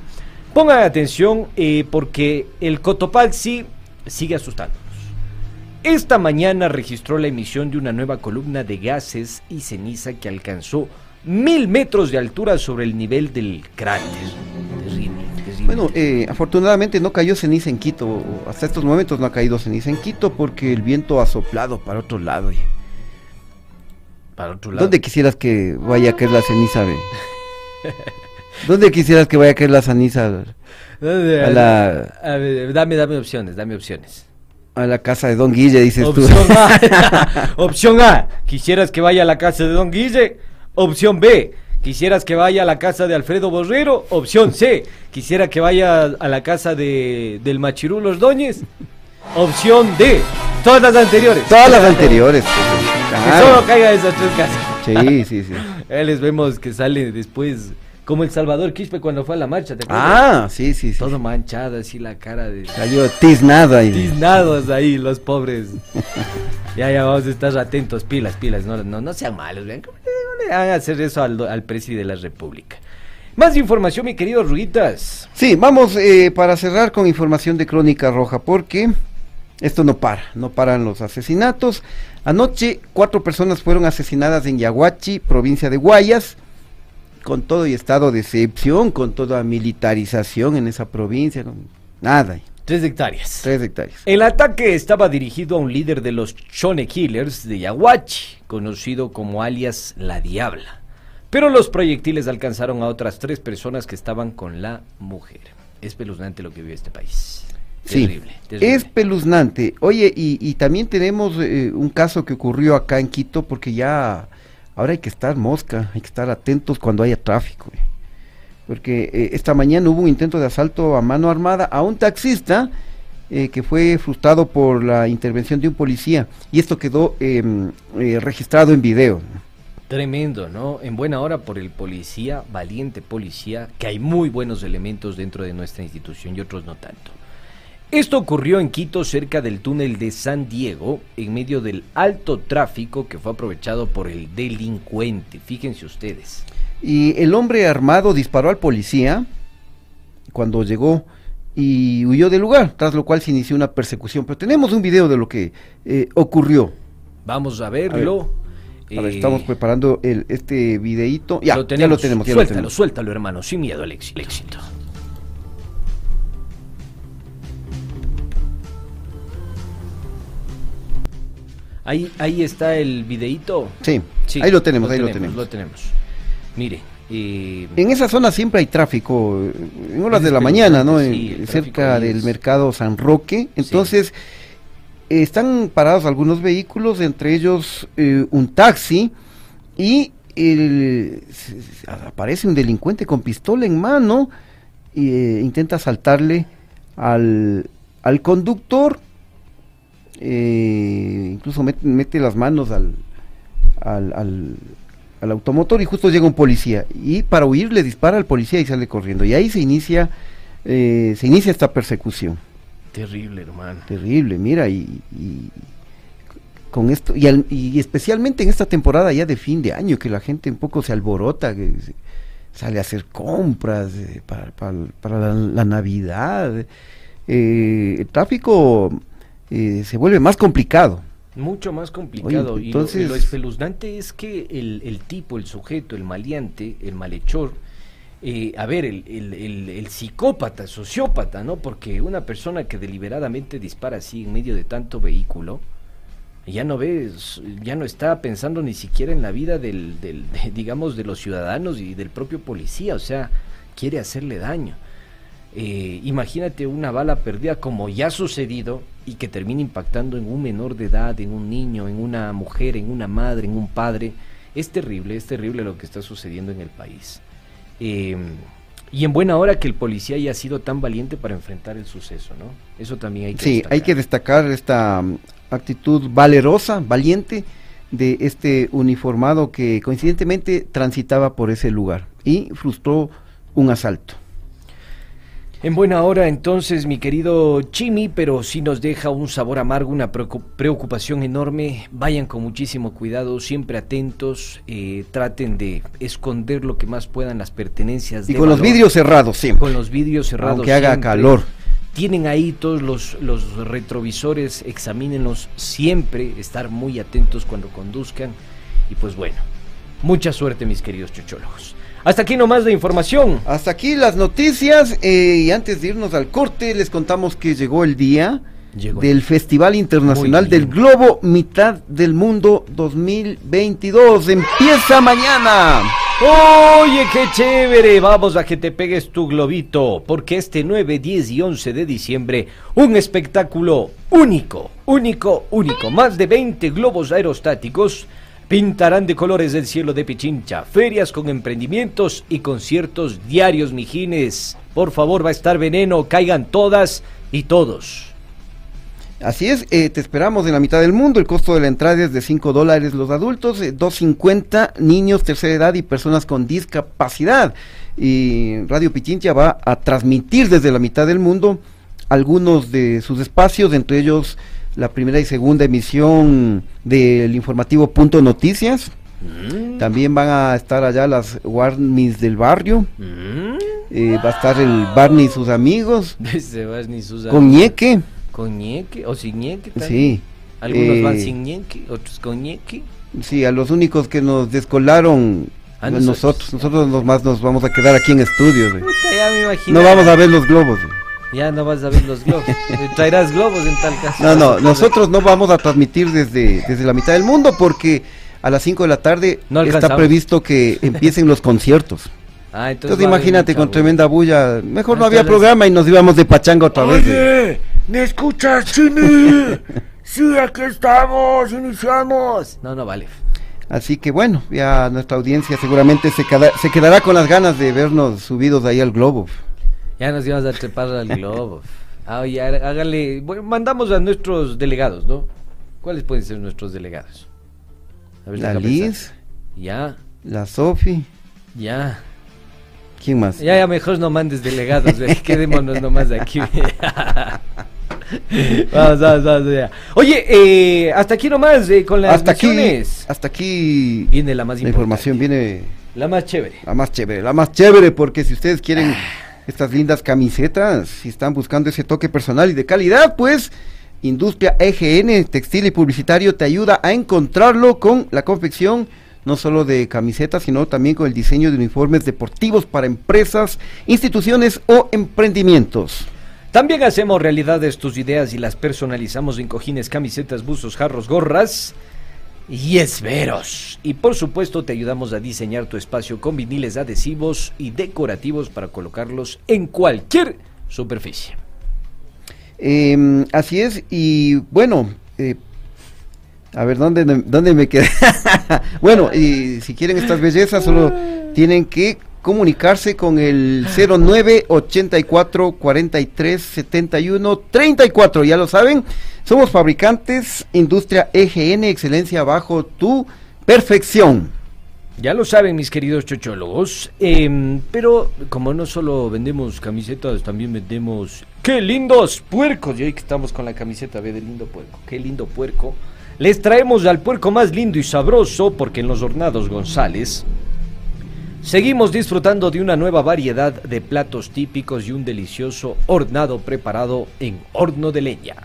Pongan atención eh, porque el Cotopaxi sigue asustándonos. Esta mañana registró la emisión de una nueva columna de gases y ceniza que alcanzó mil metros de altura sobre el nivel del cráter. Terrible, terrible. Bueno, eh, afortunadamente no cayó ceniza en Quito. Hasta estos momentos no ha caído ceniza en Quito porque el viento ha soplado para otro lado. para otro lado. ¿Dónde quisieras que vaya a caer la ceniza, ve? ¿Dónde quisieras que vaya a caer la ceniza? ¿Dónde? A la- A ver, dame, dame opciones, dame opciones. A la casa de Don Guille, dices tú. Opción A. Opción A. Quisieras que vaya a la casa de Don Guille. Opción B. Quisieras que vaya a la casa de Alfredo Borrero. Opción C. Quisiera que vaya a la casa de, del Machirulo Ordóñez. Opción D. Todas las anteriores. Todas las anteriores. pues, Que solo caiga esas tres casas. Sí, sí, sí. Ahí les vemos que sale después. Como el Salvador Quispe cuando fue a la marcha. ¿te acuerdas? Ah, sí, sí, sí. Todo manchado, así la cara de. Cayó tiznada ahí. tiznados ahí, los pobres. ya, ya, vamos a estar atentos, pilas, pilas, no, no, no sean malos, vean, ¿cómo le- van a hacer eso al, al presidente de la República? Más información, mi querido Ruguitas. Sí, vamos eh, para cerrar con información de Crónica Roja, porque esto no para, no paran los asesinatos. Anoche cuatro personas fueron asesinadas en Yaguachi, provincia de Guayas, con todo y estado de excepción, con toda militarización en esa provincia, con nada, Tres hectáreas. tres hectáreas. El ataque estaba dirigido a un líder de los Chone Killers de Yaguachi, conocido como alias La Diabla. Pero los proyectiles alcanzaron a otras tres personas que estaban con la mujer. Es peluznante lo que vive este país. Sí, Terrible, terrible. es peluznante. Oye, y, y también tenemos eh, un caso que ocurrió acá en Quito, porque ya ahora hay que estar mosca, hay que estar atentos cuando haya tráfico. Porque eh, esta mañana hubo un intento de asalto a mano armada a un taxista eh, que fue frustrado por la intervención de un policía y esto quedó em, eh, registrado en video. Tremendo, ¿no? En buena hora por el policía, valiente policía, que hay muy buenos elementos dentro de nuestra institución y otros no tanto. Esto ocurrió en Quito, cerca del túnel de San Diego, en medio del alto tráfico que fue aprovechado por el delincuente. Fíjense ustedes. Y el hombre armado disparó al policía cuando llegó y huyó del lugar, tras lo cual se inició una persecución. Pero tenemos un video de lo que eh, ocurrió. Vamos a verlo. A ver, Eh, estamos preparando el, este videíto. Ya, lo ya tenemos. lo tenemos. Ya lo suéltalo, tenemos. suéltalo, hermano, sin miedo al éxito. éxito. Ahí, ahí está el videíto. Sí, ahí lo tenemos, ahí lo tenemos. Lo tenemos. Mire, eh, En esa zona siempre hay tráfico, en horas de la mañana, ¿no? Sí, cerca del es- mercado San Roque. Entonces, están parados algunos vehículos, entre ellos eh, un taxi, y el- aparece un delincuente con pistola en mano y eh, intenta asaltarle al, al conductor. Eh, incluso met- mete, las manos al, al, al, al automotor y justo llega un policía y para huir le dispara al policía y sale corriendo. Y ahí se inicia eh, se inicia esta persecución. Terrible, hermano. terrible mira y, y con esto y, al- y especialmente en esta temporada ya de fin de año que la gente un poco se alborota que se- sale a hacer compras eh, para, para- para la, la navidad. Eh, el tráfico eh, se vuelve más complicado Mucho más complicado. Oye, y, lo- y lo, entonces- espeluznante es que el, el tipo, el sujeto, el maleante, el malhechor, eh, a ver, el, el- el- el psicópata, sociópata, ¿no? Porque una persona que deliberadamente dispara así en medio de tanto vehículo, ya no ves, ya no está pensando ni siquiera en la vida del, del de, digamos, de los ciudadanos y del propio policía, o sea, quiere hacerle daño. Eh, imagínate una bala perdida como ya ha sucedido y que termine impactando en un menor de edad, en un niño, en una mujer, en una madre, en un padre. Es terrible, es terrible lo que está sucediendo en el país. Eh, y en buena hora que el policía haya sido tan valiente para enfrentar el suceso, ¿no? Eso también hay que Sí, hay que destacar esta mm, actitud valerosa, valiente de este uniformado que coincidentemente transitaba por ese lugar y frustró un asalto. En buena hora entonces, mi querido Chimi, pero sí nos deja un sabor amargo, una preocu- preocupación enorme. Vayan con muchísimo cuidado, siempre atentos, eh, traten de esconder lo que más puedan las pertenencias. Y de con los vidrios cerrados siempre. Con los vidrios cerrados. Aunque haga siempre. calor. Tienen ahí todos los, los retrovisores, examínenlos siempre, estar muy atentos cuando conduzcan. Y pues bueno, mucha suerte mis queridos chochólogos. Hasta aquí nomás de información. Hasta aquí las noticias eh, y antes de irnos al corte les contamos que llegó el día Llegó del Festival Internacional del. Globo Mitad del Mundo 2022. Empieza mañana. Oye, qué chévere. Vamos a que te pegues tu globito, porque este 9, 10 y 11 de diciembre, un espectáculo único, único, único. Más de 20 globos aerostáticos pintarán de colores el cielo de Pichincha, ferias con emprendimientos y conciertos diarios, mijines. Por favor, va a estar veneno, caigan todas y todos. Así es, eh, te esperamos en la mitad del mundo. El costo de la entrada es de 5 dólares los adultos, eh, 2.50 niños, tercera edad y personas con discapacidad. Y Radio Pichincha va a transmitir desde la mitad del mundo algunos de sus espacios, entre ellos la primera y segunda emisión del informativo Punto Noticias. También van a estar allá las Warmis del barrio. eh, va a estar el Barney y sus amigos. Vas ni sus Con ñeque. Con ñeque o sin ñeque también. Sí. Algunos van Eh, sin ñeque, otros con ñeque. Sí, a los únicos que nos descolaron A nosotros. nosotros. Nosotros nos más nos vamos a quedar aquí en estudios. güey. Puta, ya me imagino. No vamos a ver los globos. Ya no vas a ver los globos. Traerás globos en tal caso. No, no, nosotros no vamos a transmitir desde, desde la mitad del mundo porque a las 5 de la tarde No está previsto que empiecen los conciertos. Ah, Entonces haber imagínate con bulla. tremenda bulla. Mejor no Hasta había programa y nos íbamos de pachanga otra vez. ¿me escuchas, Chini? Sí, aquí estamos, iniciamos. No, no vale. Así que bueno, ya nuestra audiencia seguramente se, queda- se quedará con las ganas de vernos subidos ahí al globo. Ya nos íbamos a trepar al globo. Ah, oye, há- hágale. Bueno, mandamos a nuestros delegados, ¿no? ¿Cuáles pueden ser nuestros delegados? A ver, La Liz. Ya, la Sofi, ya. ¿quién más? Ya, ya, mejor no mandes delegados, quedémonos nomás aquí. vamos, vamos, vamos, ya. Oye, eh, hasta aquí nomás eh, con las hasta aquí, menciones. hasta aquí Viene la más la importante. información viene La más chévere. la más chévere, la más chévere porque si ustedes quieren estas lindas camisetas, si están buscando ese toque personal y de calidad, pues Industria EGN Textil y Publicitario te ayuda a encontrarlo con la confección no solo de camisetas, sino también con el diseño de uniformes deportivos para empresas, instituciones o emprendimientos. También hacemos realidades tus ideas y las personalizamos en cojines, camisetas, buzos, jarros, gorras y esferos. Y por supuesto te ayudamos a diseñar tu espacio con viniles adhesivos y decorativos para colocarlos en cualquier superficie. Eh, así es, y bueno, eh, a ver, ¿dónde, dónde me quedé? bueno, y si quieren estas bellezas, solo tienen que comunicarse con el 0984 43 71 34, ya lo saben, somos fabricantes, industria EGN, excelencia bajo tu perfección. Ya lo saben mis queridos chochólogos, em, pero como no solo vendemos camisetas, también vendemos... ¡Qué lindos puercos! Y hoy que estamos con la camiseta, ve de lindo puerco, ¡qué lindo puerco! Les traemos al puerco más lindo y sabroso porque en los Hornados González seguimos disfrutando de una nueva variedad de platos típicos y un delicioso hornado preparado en horno de leña.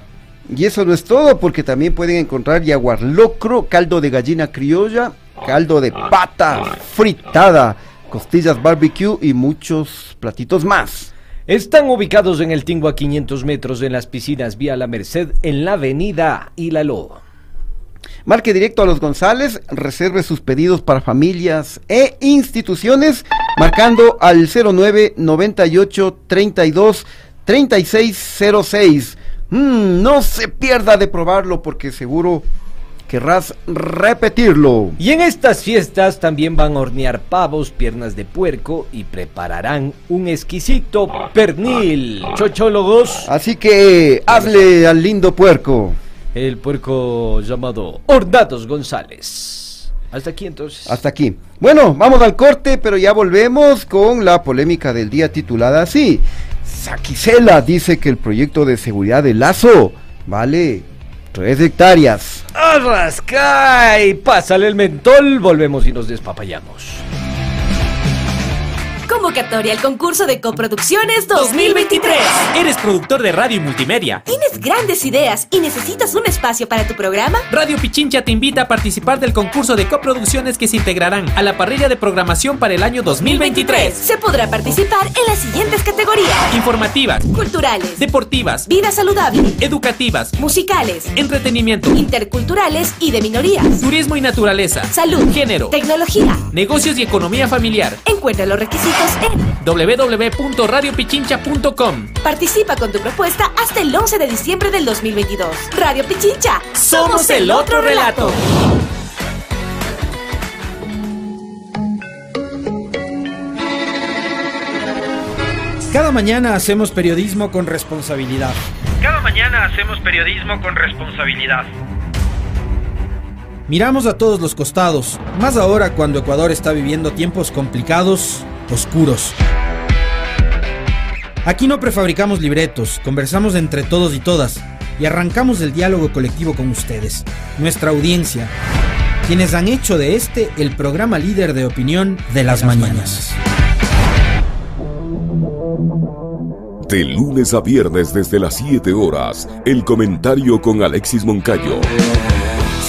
Y eso no es todo, porque también pueden encontrar yaguar locro, caldo de gallina criolla, caldo de pata fritada, costillas barbecue y muchos platitos más. Están ubicados en el Tingo a 500 metros en las piscinas Vía La Merced en la avenida Hilaló. Marque directo a los González, reserve sus pedidos para familias e instituciones, marcando al 09 98 32 3606. Mm, no se pierda de probarlo porque seguro querrás repetirlo. Y en estas fiestas también van a hornear pavos, piernas de puerco y prepararán un exquisito pernil. Chochólogos, Así que hazle al lindo puerco. el puerco llamado Hornados González. Hasta aquí entonces. Hasta aquí. Bueno, vamos al corte, pero ya volvemos con la polémica del día titulada así. Saquicela dice que el proyecto de seguridad de Lazo vale 3 hectáreas. ¡Arrascay! Pásale el mentol, volvemos y nos despapayamos. Convocatoria al concurso de coproducciones 2023. ¿Eres productor de radio y multimedia? ¿Tienes grandes ideas y necesitas un espacio para tu programa? Radio Pichincha te invita a participar del concurso de coproducciones que se integrarán a la parrilla de programación para el año 2023. Se podrá participar en las siguientes categorías: Informativas, culturales, deportivas, vida saludable, educativas, musicales, entretenimiento, interculturales y de minorías, turismo y naturaleza, salud, género, tecnología. negocios y economía familiar. Encuentra los requisitos en www.radiopichincha.com. Participa con tu propuesta hasta el 11 de diciembre del 2022. Radio Pichincha. Somos el otro relato. Cada mañana hacemos periodismo con responsabilidad. Cada mañana hacemos periodismo con responsabilidad. Miramos a todos los costados, más ahora cuando Ecuador está viviendo tiempos complicados, oscuros. Aquí no prefabricamos libretos, conversamos entre todos y todas y arrancamos el diálogo colectivo con ustedes, nuestra audiencia, quienes han hecho de este el programa líder de opinión de las, mañanas. De lunes a viernes desde las 7 horas, el comentario con Alexis Moncayo.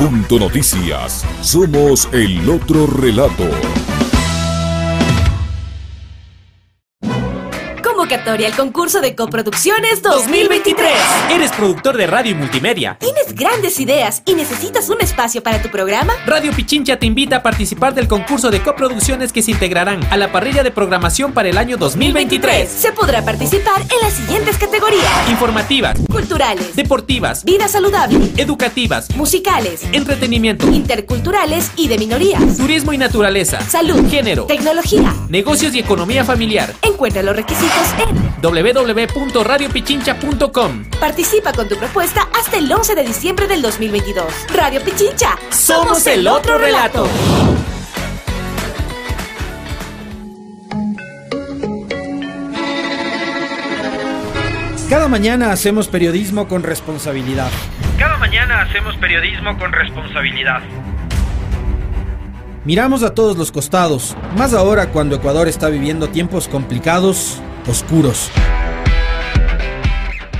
Noticias. Somos el otro relato. Convocatoria al concurso de coproducciones 2023. ¿Eres productor de radio y multimedia? ¿Tienes grandes ideas y necesitas un espacio para tu programa? Radio Pichincha te invita a participar del concurso de coproducciones que se integrarán a la parrilla de programación para el año 2023. Se podrá participar en las siguientes categorías: informativas, culturales, deportivas, vida saludable, educativas, musicales, entretenimiento, interculturales y de minorías, turismo y naturaleza, salud, género, tecnología, negocios y economía familiar. Encuentra los requisitos en www.radiopichincha.com. Participa con tu propuesta hasta el 11 de diciembre del 2022. Radio Pichincha. Somos el otro relato. Cada mañana hacemos periodismo con responsabilidad. Cada mañana hacemos periodismo con responsabilidad. Miramos a todos los costados, más ahora cuando Ecuador está viviendo tiempos complicados, oscuros.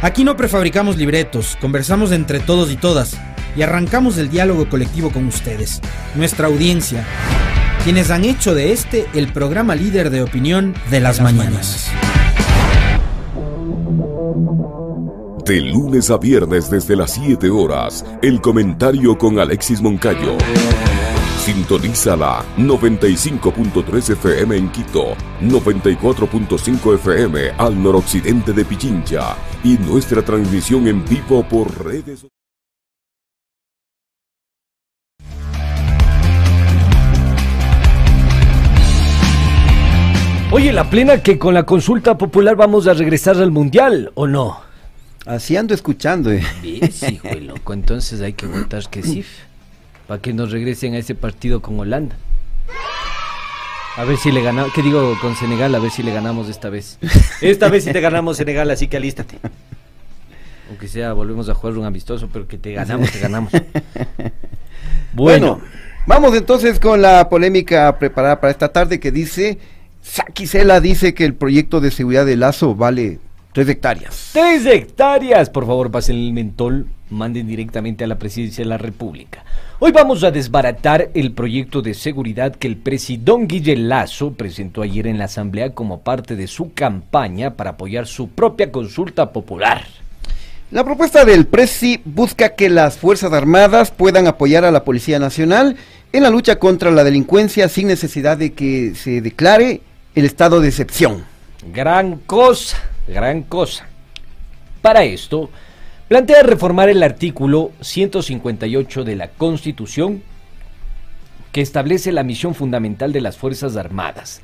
Aquí no prefabricamos libretos, conversamos entre todos y todas y arrancamos el diálogo colectivo con ustedes, nuestra audiencia, quienes han hecho de este el programa líder de opinión de las, mañanas. De lunes a viernes desde las 7 horas, el comentario con Alexis Moncayo. Sintoniza la 95.3 FM en Quito, 94.5 FM al noroccidente de Pichincha y nuestra transmisión en vivo por redes Oye, la plena que con la consulta popular vamos a regresar al mundial, ¿o no? Así ando escuchando. Eh. Sí, hijo de loco. Entonces hay que votar que sí. Para que nos regresen a ese partido con Holanda. A ver si le ganamos. ¿Qué digo con Senegal? A ver si le ganamos esta vez. Esta vez sí te ganamos Senegal, así que alístate. Aunque sea, volvemos a jugar un amistoso, pero que te ganamos, te ganamos. Bueno, bueno vamos entonces con la polémica preparada para esta tarde que dice. Saquicela dice que el proyecto de seguridad de Lazo vale tres hectáreas. Tres hectáreas. Por favor, pasen el mentol, manden directamente a la presidencia de la República. Hoy vamos a desbaratar el proyecto de seguridad que el presidón Guille Lazo presentó ayer en la Asamblea como parte de su campaña para apoyar su propia consulta popular. La propuesta del Presi busca que las Fuerzas Armadas puedan apoyar a la Policía Nacional en la lucha contra la delincuencia sin necesidad de que se declare el estado de excepción. Gran cosa, gran cosa. Para esto, plantea reformar el artículo 158 de la Constitución que establece la misión fundamental de las Fuerzas Armadas,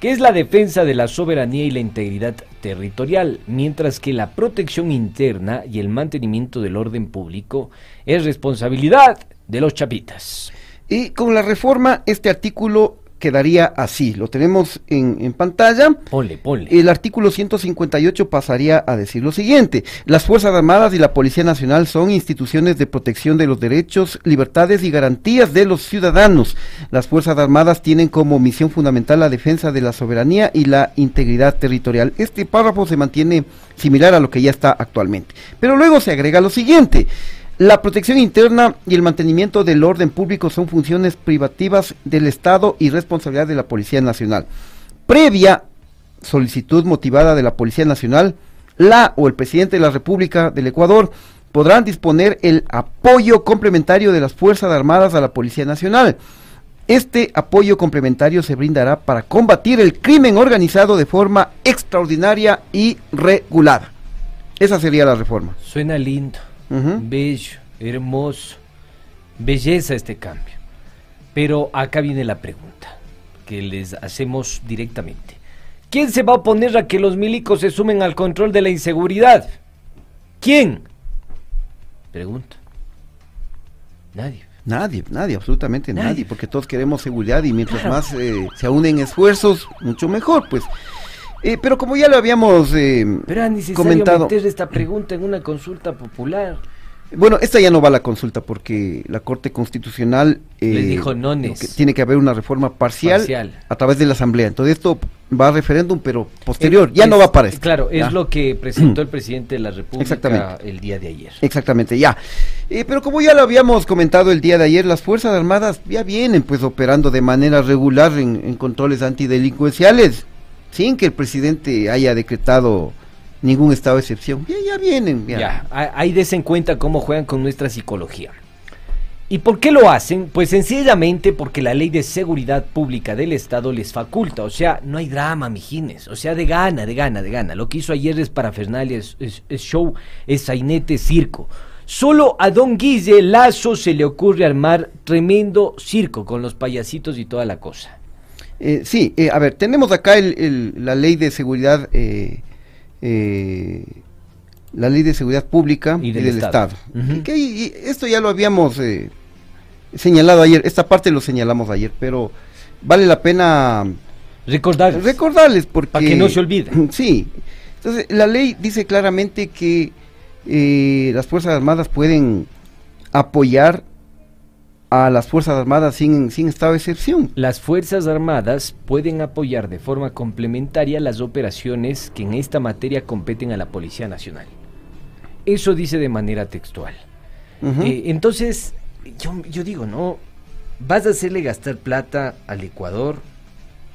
que es la defensa de la soberanía y la integridad territorial, mientras que la protección interna y el mantenimiento del orden público es responsabilidad de los chapitas. Y con la reforma, este artículo quedaría así. Lo tenemos en, en, pantalla. Ponle, ponle. El artículo 158 pasaría a decir lo siguiente. Las Fuerzas Armadas y la Policía Nacional son instituciones de protección de los derechos, libertades y garantías de los ciudadanos. Las Fuerzas Armadas tienen como misión fundamental la defensa de la soberanía y la integridad territorial. Este párrafo se mantiene similar a lo que ya está actualmente. Pero luego se agrega lo siguiente. La protección interna y el mantenimiento del orden público son funciones privativas del Estado y responsabilidad de la Policía Nacional. Previa solicitud motivada de la Policía Nacional, la o el presidente de la República del Ecuador podrán disponer el apoyo complementario de las Fuerzas Armadas a la Policía Nacional. Este apoyo complementario se brindará para combatir el crimen organizado de forma extraordinaria y regulada. Esa sería la reforma. Suena lindo. Uh -huh. bello, hermoso, belleza este cambio. Pero acá viene la pregunta que les hacemos directamente. ¿Quién se va a oponer a que los milicos se sumen al control de la inseguridad? ¿Quién? Pregunto. Nadie. Nadie, nadie, absolutamente nadie, Nadie. porque todos queremos seguridad y mientras Claro. más eh, se unen esfuerzos, mucho mejor, pues. Eh, pero como ya lo habíamos eh, Pero comentado, meter esta pregunta en una consulta popular. bueno, esta ya no va a la consulta porque la Corte Constitucional eh, Les dijo nones. que tiene que haber una reforma parcial, Parcial. a través de la Asamblea. Entonces esto va a referéndum, pero posterior, Eh, ya es- no va para esto. Claro, Ya. es lo que presentó el presidente de la República el día de ayer. Exactamente, ya. Eh, pero como ya lo habíamos comentado el día de ayer, las Fuerzas Armadas ya vienen pues operando de manera regular en, en controles antidelincuenciales, sin que el presidente haya decretado ningún estado de excepción. Ya, ya vienen, ya. Ya, ahí des en cuenta cómo juegan con nuestra psicología. ¿Y por qué lo hacen? Pues sencillamente porque la ley de seguridad pública del Estado les faculta. O sea, no hay drama, mijines. O sea, de gana, de gana, de gana. Lo que hizo ayer es parafernalia, es- es show, es sainete, circo. Solo a don Guille Lazo se le ocurre armar tremendo circo con los payasitos y toda la cosa. Eh, sí, eh, a ver, tenemos acá el, el- la ley de seguridad, eh, eh, la ley de seguridad pública Y y del Estado. Estado. Que- y esto ya lo habíamos eh, señalado ayer, esta parte lo señalamos ayer, pero vale la pena Recordar. recordarles porque Pa' que no se olvide. Sí. Entonces, la ley dice claramente que eh, las Fuerzas Armadas pueden apoyar a las Fuerzas Armadas sin, sin estado de excepción. Las Fuerzas Armadas pueden apoyar de forma complementaria las operaciones que en esta materia competen a la Policía Nacional. Eso dice de manera textual. Eh, entonces, yo, yo digo, ¿no? Vas a hacerle gastar plata al Ecuador,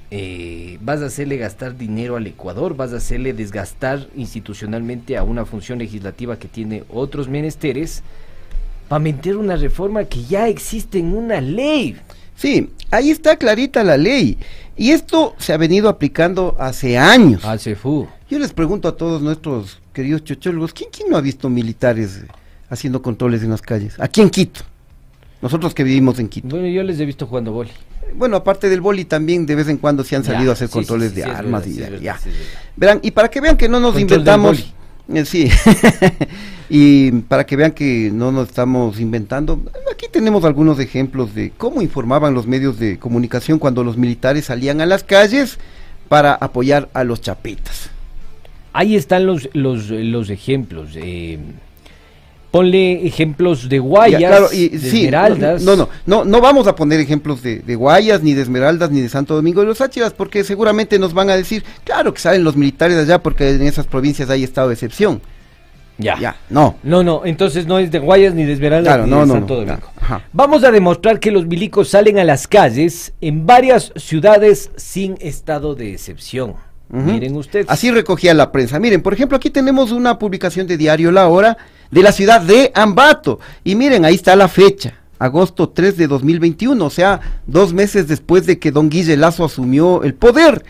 eh, vas a hacerle gastar dinero al Ecuador, vas a hacerle desgastar institucionalmente a una función legislativa que tiene otros menesteres, para meter una reforma que ya existe en una ley. Sí, ahí está clarita la ley. Y esto se ha venido aplicando hace años. Hace fu. Yo les pregunto a todos nuestros queridos chochólogos, ¿quién, quién no ha visto militares haciendo controles en las calles? Aquí en Quito. Nosotros que vivimos en Quito. Bueno, yo les he visto jugando boli. Bueno, aparte del boli también de vez en cuando se han Ya, salido a hacer sí, controles sí, sí, de armas verdad, y ya. Verán, y para que vean que no nos Control inventamos, sí, y para que vean que no nos estamos inventando, aquí tenemos algunos ejemplos de cómo informaban los medios de comunicación cuando los militares salían a las calles para apoyar a los chapitas. Ahí están los, los, los ejemplos. eh, ponle ejemplos de guayas, Ya, claro, y, de sí, esmeraldas. No, no, no, no vamos a poner ejemplos de, de Guayas, ni de Esmeraldas, ni de Santo Domingo de los Áchiras, porque seguramente nos van a decir, claro que salen los militares allá porque en esas provincias hay estado de excepción. Ya. Ya, no. No, no, entonces no es de guayas ni de esmeraldas Claro, ni no, de Santo no, Domingo. claro. Vamos a demostrar que los milicos salen a las calles en varias ciudades sin estado de excepción. Miren ustedes. Así recogía la prensa. Miren, por ejemplo, aquí tenemos una publicación de diario La Hora de la ciudad de Ambato. Y miren, ahí está la fecha. Agosto 3 de 2021, o sea, dos meses después de que don Guille Lazo asumió el poder.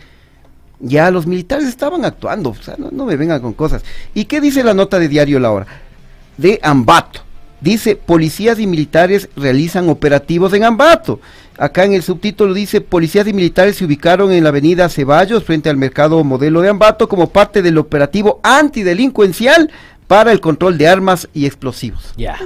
Ya los militares estaban actuando, o sea, no, no me vengan con cosas. ¿Y qué dice la nota de diario La Hora? De Ambato. Dice, policías y militares realizan operativos en Ambato. Acá en el subtítulo dice, policías y militares se ubicaron en la avenida Ceballos frente al mercado modelo de Ambato como parte del operativo antidelincuencial para el control de armas y explosivos. Ya.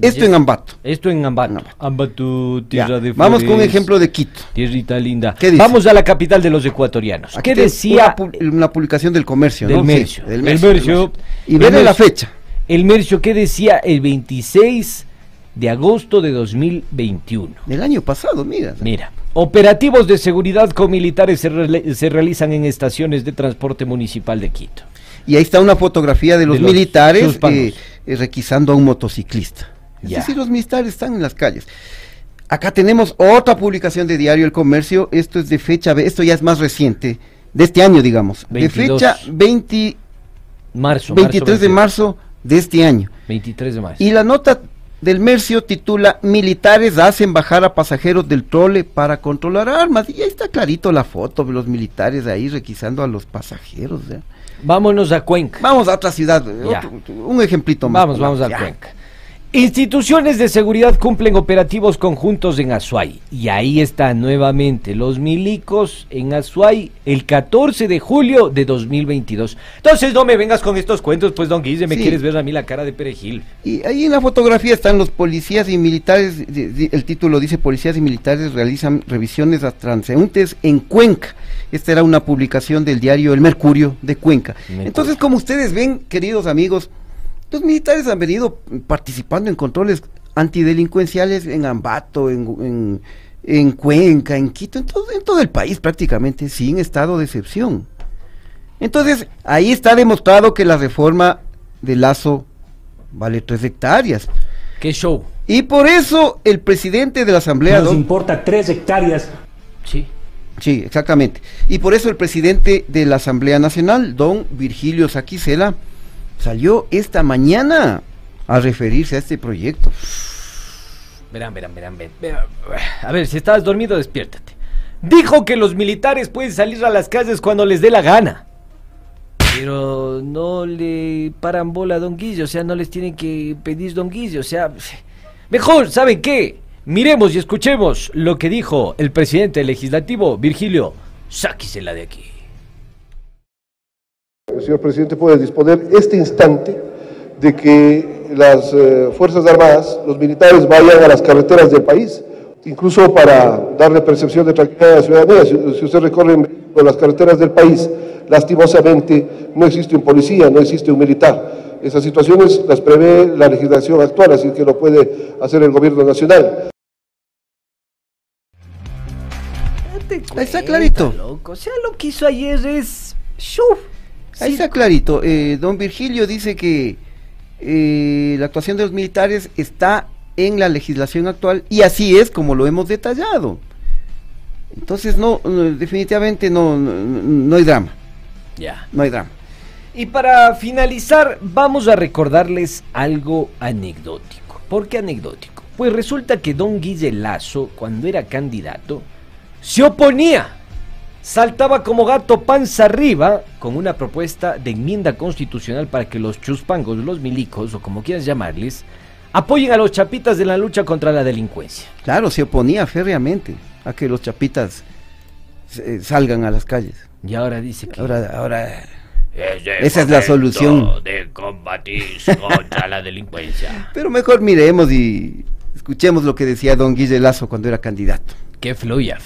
Esto en Ambato. Esto en Ambato. Ambato, tierra Ya, de Vamos con un ejemplo de Quito. Tierrita linda. ¿Qué dice? Vamos a la capital de los ecuatorianos. Aquí ¿Qué decía Una, una publicación del comercio, del ¿no? Sí, Mercio? del Mercio, del Mercio. Mercio. Y verle la fecha. El Mercio, ¿qué decía el 26 de agosto de 2021? Del año pasado, mira. Mira, operativos de seguridad con militares se, rele- se realizan en estaciones de transporte municipal de Quito. Y ahí está una fotografía de los, De los militares eh, eh, requisando a un motociclista. Es Ya. decir, los militares están en las calles. Acá tenemos otra publicación de Diario El Comercio. Esto es de fecha, esto ya es más reciente, de este año, digamos. 22. De fecha 20 Marzo. 23 de marzo de este año. 23 de marzo. Y la nota del Mercio titula Militares hacen bajar a pasajeros del trole para controlar armas. Y ahí está clarito la foto de los militares ahí requisando a los pasajeros. ¿ya? Vámonos a Cuenca. Vamos a otra ciudad, otro- un ejemplito más. Vamos, vamos a Ya. Cuenca. Instituciones de seguridad cumplen operativos conjuntos en Azuay. Y ahí están nuevamente los milicos en Azuay el 14 de julio de 2022. Entonces no me vengas con estos cuentos, pues don Guille, me Sí. quieres ver a mí la cara de perejil. Y ahí en la fotografía están los policías y militares, el título dice policías y militares realizan revisiones a transeúntes en Cuenca. Esta era una publicación del diario El Mercurio de Cuenca. Entonces, como ustedes ven, queridos amigos, los militares han venido participando en controles antidelincuenciales en Ambato, en, en, en Cuenca, en Quito, en todo, en todo el país prácticamente, sin estado de excepción. Entonces, ahí está demostrado que la reforma de Lazo vale tres hectáreas. ¡Qué show! Y por eso el presidente de la Asamblea... Nos don- importa tres hectáreas. Sí. Sí, exactamente. Y por eso el presidente de la Asamblea Nacional, don Virgilio Saquicela, salió esta mañana a referirse a este proyecto. Verán, verán, verán, verán. A ver, si estás dormido, despiértate. Dijo que los militares pueden salir a las calles cuando les dé la gana. Pero no le paran bola a Don Guillo, o sea, no les tienen que pedir Don Guillo, o sea... Mejor, ¿saben qué? Miremos y escuchemos lo que dijo el presidente legislativo, Virgilio, sáquisela de aquí. El señor presidente puede disponer este instante de que las eh, Fuerzas Armadas, los militares vayan a las carreteras del país, incluso para darle percepción de tranquilidad a la ciudadanía. Si, si usted recorre las carreteras del país, lastimosamente no existe un policía, no existe un militar. Esas situaciones las prevé la legislación actual, así que lo puede hacer el gobierno nacional. Ahí está clarito. Loco, o sea, lo que hizo ayer es... ¡Shuf! Ahí está clarito. Eh, don Virgilio dice que eh, la actuación de los militares está en la legislación actual y así es como lo hemos detallado. Entonces, no, no, definitivamente no, no, no hay drama. Ya. No hay drama. Y para finalizar, vamos a recordarles algo anecdótico. ¿Por qué anecdótico? Pues resulta que don Guille Lazo, cuando era candidato, se oponía. Saltaba como gato panza arriba con una propuesta de enmienda constitucional para que los chuspangos, los milicos, o como quieras llamarles, apoyen a los chapitas de la lucha contra la delincuencia. Claro, se oponía férreamente a que los chapitas eh, salgan a las calles. Y ahora dice que... Ahora, ahora Es el esa es la solución. De combatir contra la delincuencia. Pero mejor miremos y escuchemos lo que decía don Guille Lazo cuando era candidato. Que fluya.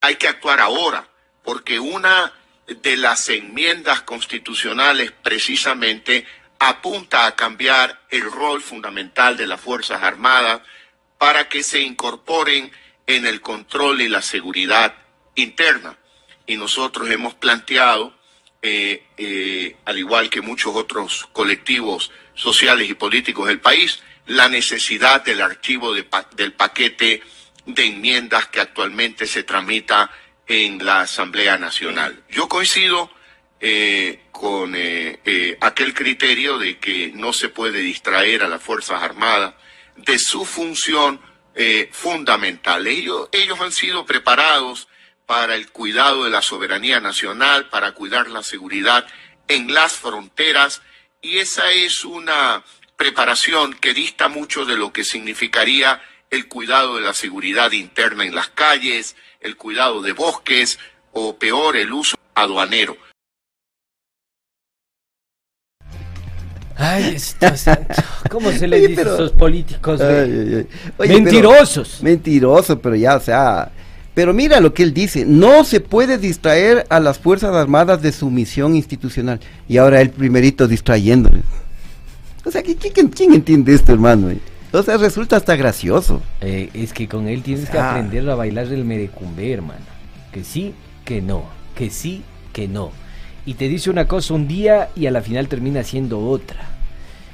Hay que actuar ahora, porque una de las enmiendas constitucionales precisamente apunta a cambiar el rol fundamental de las Fuerzas Armadas para que se incorporen en el control y la seguridad interna. Y nosotros hemos planteado, eh, eh, al igual que muchos otros colectivos sociales y políticos del país, la necesidad del archivo de pa- del paquete de enmiendas que actualmente se tramita en la Asamblea Nacional. Yo coincido eh, con eh, eh, aquel criterio de que no se puede distraer a las Fuerzas Armadas de su función fundamental. Ellos, ellos han sido preparados para el cuidado de la soberanía nacional, para cuidar la seguridad en las fronteras, y esa es una preparación que dista mucho de lo que significaría el cuidado de la seguridad interna en las calles, el cuidado de bosques o peor el uso aduanero. Ay, esto, santo. ¿Cómo se Oye, dice a esos políticos? güey? Ay, ay, ay. Oye, Mentirosos. pero- mentiroso, pero ya, o sea. Pero mira lo que él dice: no se puede distraer a las Fuerzas Armadas de su misión institucional. Y ahora él primerito distrayéndoles. O sea, ¿qui- ¿quién, quién entiende esto, hermano? O sea, resulta hasta gracioso. Eh, es que con él tienes que aprender a bailar el merecumbe, hermano. Que sí, que no. Que sí, que no. Y te dice una cosa un día y a la final termina siendo otra.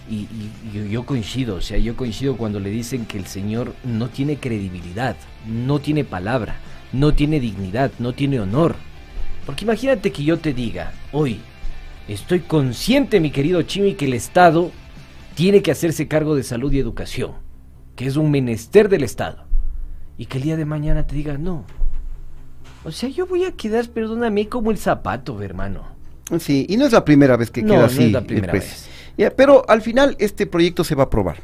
Y, y- yo coincido, o sea, yo coincido cuando le dicen que el señor no tiene credibilidad, no tiene palabra, no tiene dignidad, no tiene honor. Porque imagínate que yo te diga, hoy, estoy consciente, mi querido Chimi, que el Estado tiene que hacerse cargo de salud y educación, que es un menester del Estado. Y que el día de mañana te diga, no. O sea, yo voy a quedar, perdóname, como el zapato, hermano. Sí, y no es la primera vez que No, queda no así. es la primera vez. Ya, pero al final este proyecto se va a aprobar.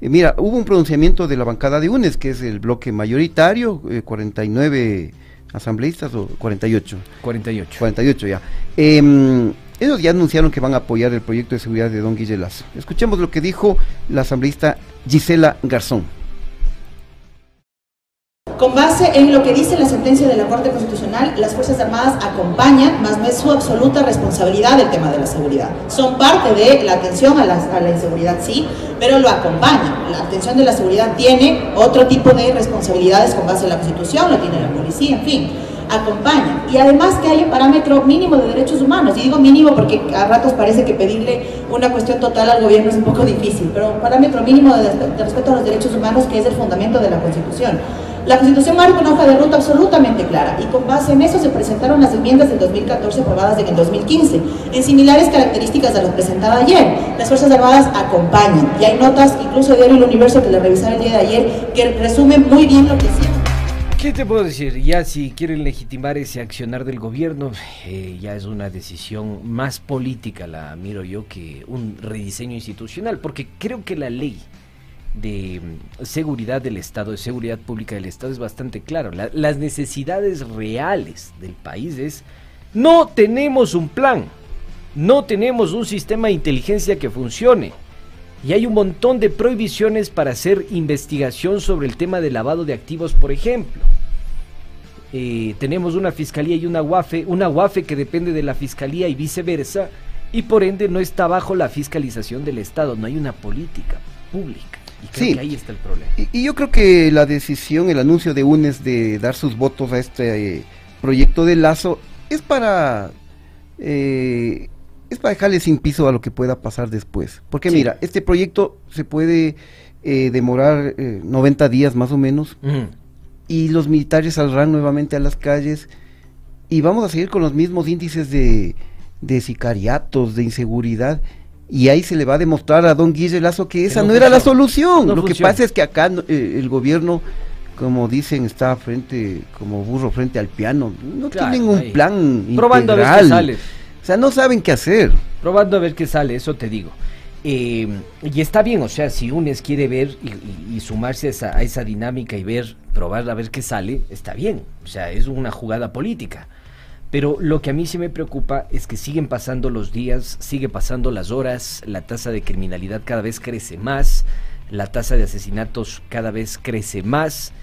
Eh, mira, hubo un pronunciamiento de la bancada de UNES, que es el bloque mayoritario, eh, 49 asambleístas o 48. 48. 48 ya. Em, ellos ya anunciaron que van a apoyar el proyecto de seguridad de Don Guille Lazo. Escuchemos lo que dijo la asambleísta Gisela Garzón. Con base en lo que dice la sentencia de la Corte Constitucional, las Fuerzas Armadas acompañan, más no es su absoluta responsabilidad el tema de la seguridad. Son parte de la atención a la, a la inseguridad, sí, pero lo acompañan. La atención de la seguridad tiene otro tipo de responsabilidades con base en la Constitución, lo tiene la policía, en fin acompañan. Y además que hay un parámetro mínimo de derechos humanos. Y digo mínimo porque a ratos parece que pedirle una cuestión total al gobierno es un poco difícil, pero un parámetro mínimo de, respeto a los derechos humanos que es el fundamento de la Constitución. La Constitución marca una hoja de ruta absolutamente clara y con base en eso se presentaron las enmiendas del 2014 aprobadas en el 2015, en similares características a las presentadas ayer. Las Fuerzas Armadas acompañan y hay notas, incluso de Diario El Universo que le revisaron el día de ayer, que resumen muy bien lo que hicieron. ¿Qué te puedo decir? Ya si quieren legitimar ese accionar del gobierno, eh, ya es una decisión más política, la miro yo, que un rediseño institucional, porque creo que la ley de mm, seguridad del Estado, de seguridad pública del Estado es bastante claro. La, las necesidades reales del país es, no tenemos un plan, no tenemos un sistema de inteligencia que funcione. Y hay un montón de prohibiciones para hacer investigación sobre el tema de lavado de activos, por ejemplo. Eh, tenemos una fiscalía y una UAFE, una UAFE que depende de la fiscalía y viceversa, y por ende no está bajo la fiscalización del Estado, no hay una política pública. Y creo Sí. que ahí está el problema. Y, y yo creo que la decisión, el anuncio de UNES de dar sus votos a este eh, proyecto de Lazo es para eh, para dejarle sin piso a lo que pueda pasar después. Porque Sí. mira, este proyecto se puede eh, demorar eh, 90 días más o menos y los militares saldrán nuevamente a las calles y vamos a seguir con los mismos índices de, de sicariatos, de inseguridad. Y ahí se le va a demostrar a don Guille Lazo que esa no no, era la solución. No Lo que pasa es que acá eh, el gobierno, como dicen, está frente, como burro frente al piano. No Claro, tienen un ahí. plan Probando a ver qué integral. sale. O sea, no saben qué hacer. Probando a ver qué sale, eso te digo. Eh, y está bien, o sea, si UNES quiere ver y, sumarse a esa, a esa dinámica y ver, probar a ver qué sale, está bien. O sea, es una jugada política. Pero lo que a mí sí me preocupa es que siguen pasando los días, sigue pasando las horas, la tasa de criminalidad cada vez crece más, la tasa de asesinatos cada vez crece más,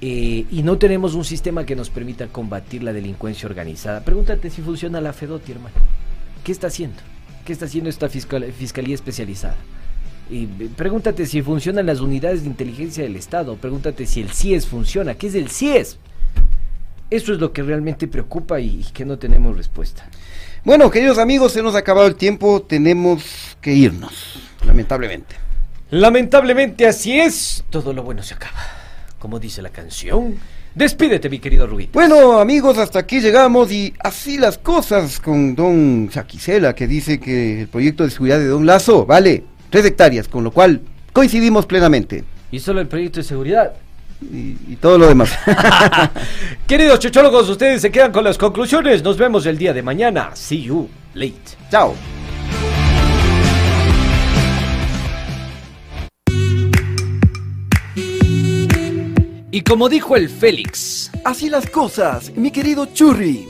eh, y no tenemos un sistema que nos permita combatir la delincuencia organizada. Pregúntate si funciona la FEDOTI, hermano. ¿Qué está haciendo? ¿Qué está haciendo esta fiscal- fiscalía especializada? Y eh, pregúntate si funcionan las unidades de inteligencia del Estado. Pregúntate si el CIES funciona. ¿Qué es el CIES? Eso es lo que realmente preocupa y, y que no tenemos respuesta. Bueno, queridos amigos, se nos ha acabado el tiempo. Tenemos que irnos, lamentablemente. Lamentablemente así es. Todo lo bueno se acaba. Como dice la canción. Despídete, mi querido Rubí. Bueno, amigos, hasta aquí llegamos y así las cosas con don Saquicela, que dice que el proyecto de seguridad de don Lazo vale tres hectáreas, con lo cual coincidimos plenamente. Y solo el proyecto de seguridad. Y, y todo lo demás. Queridos chochólogos, ustedes se quedan con las conclusiones. Nos vemos el día de mañana. See you late. Chao. Y como dijo el Félix, Así las cosas, mi querido Churri.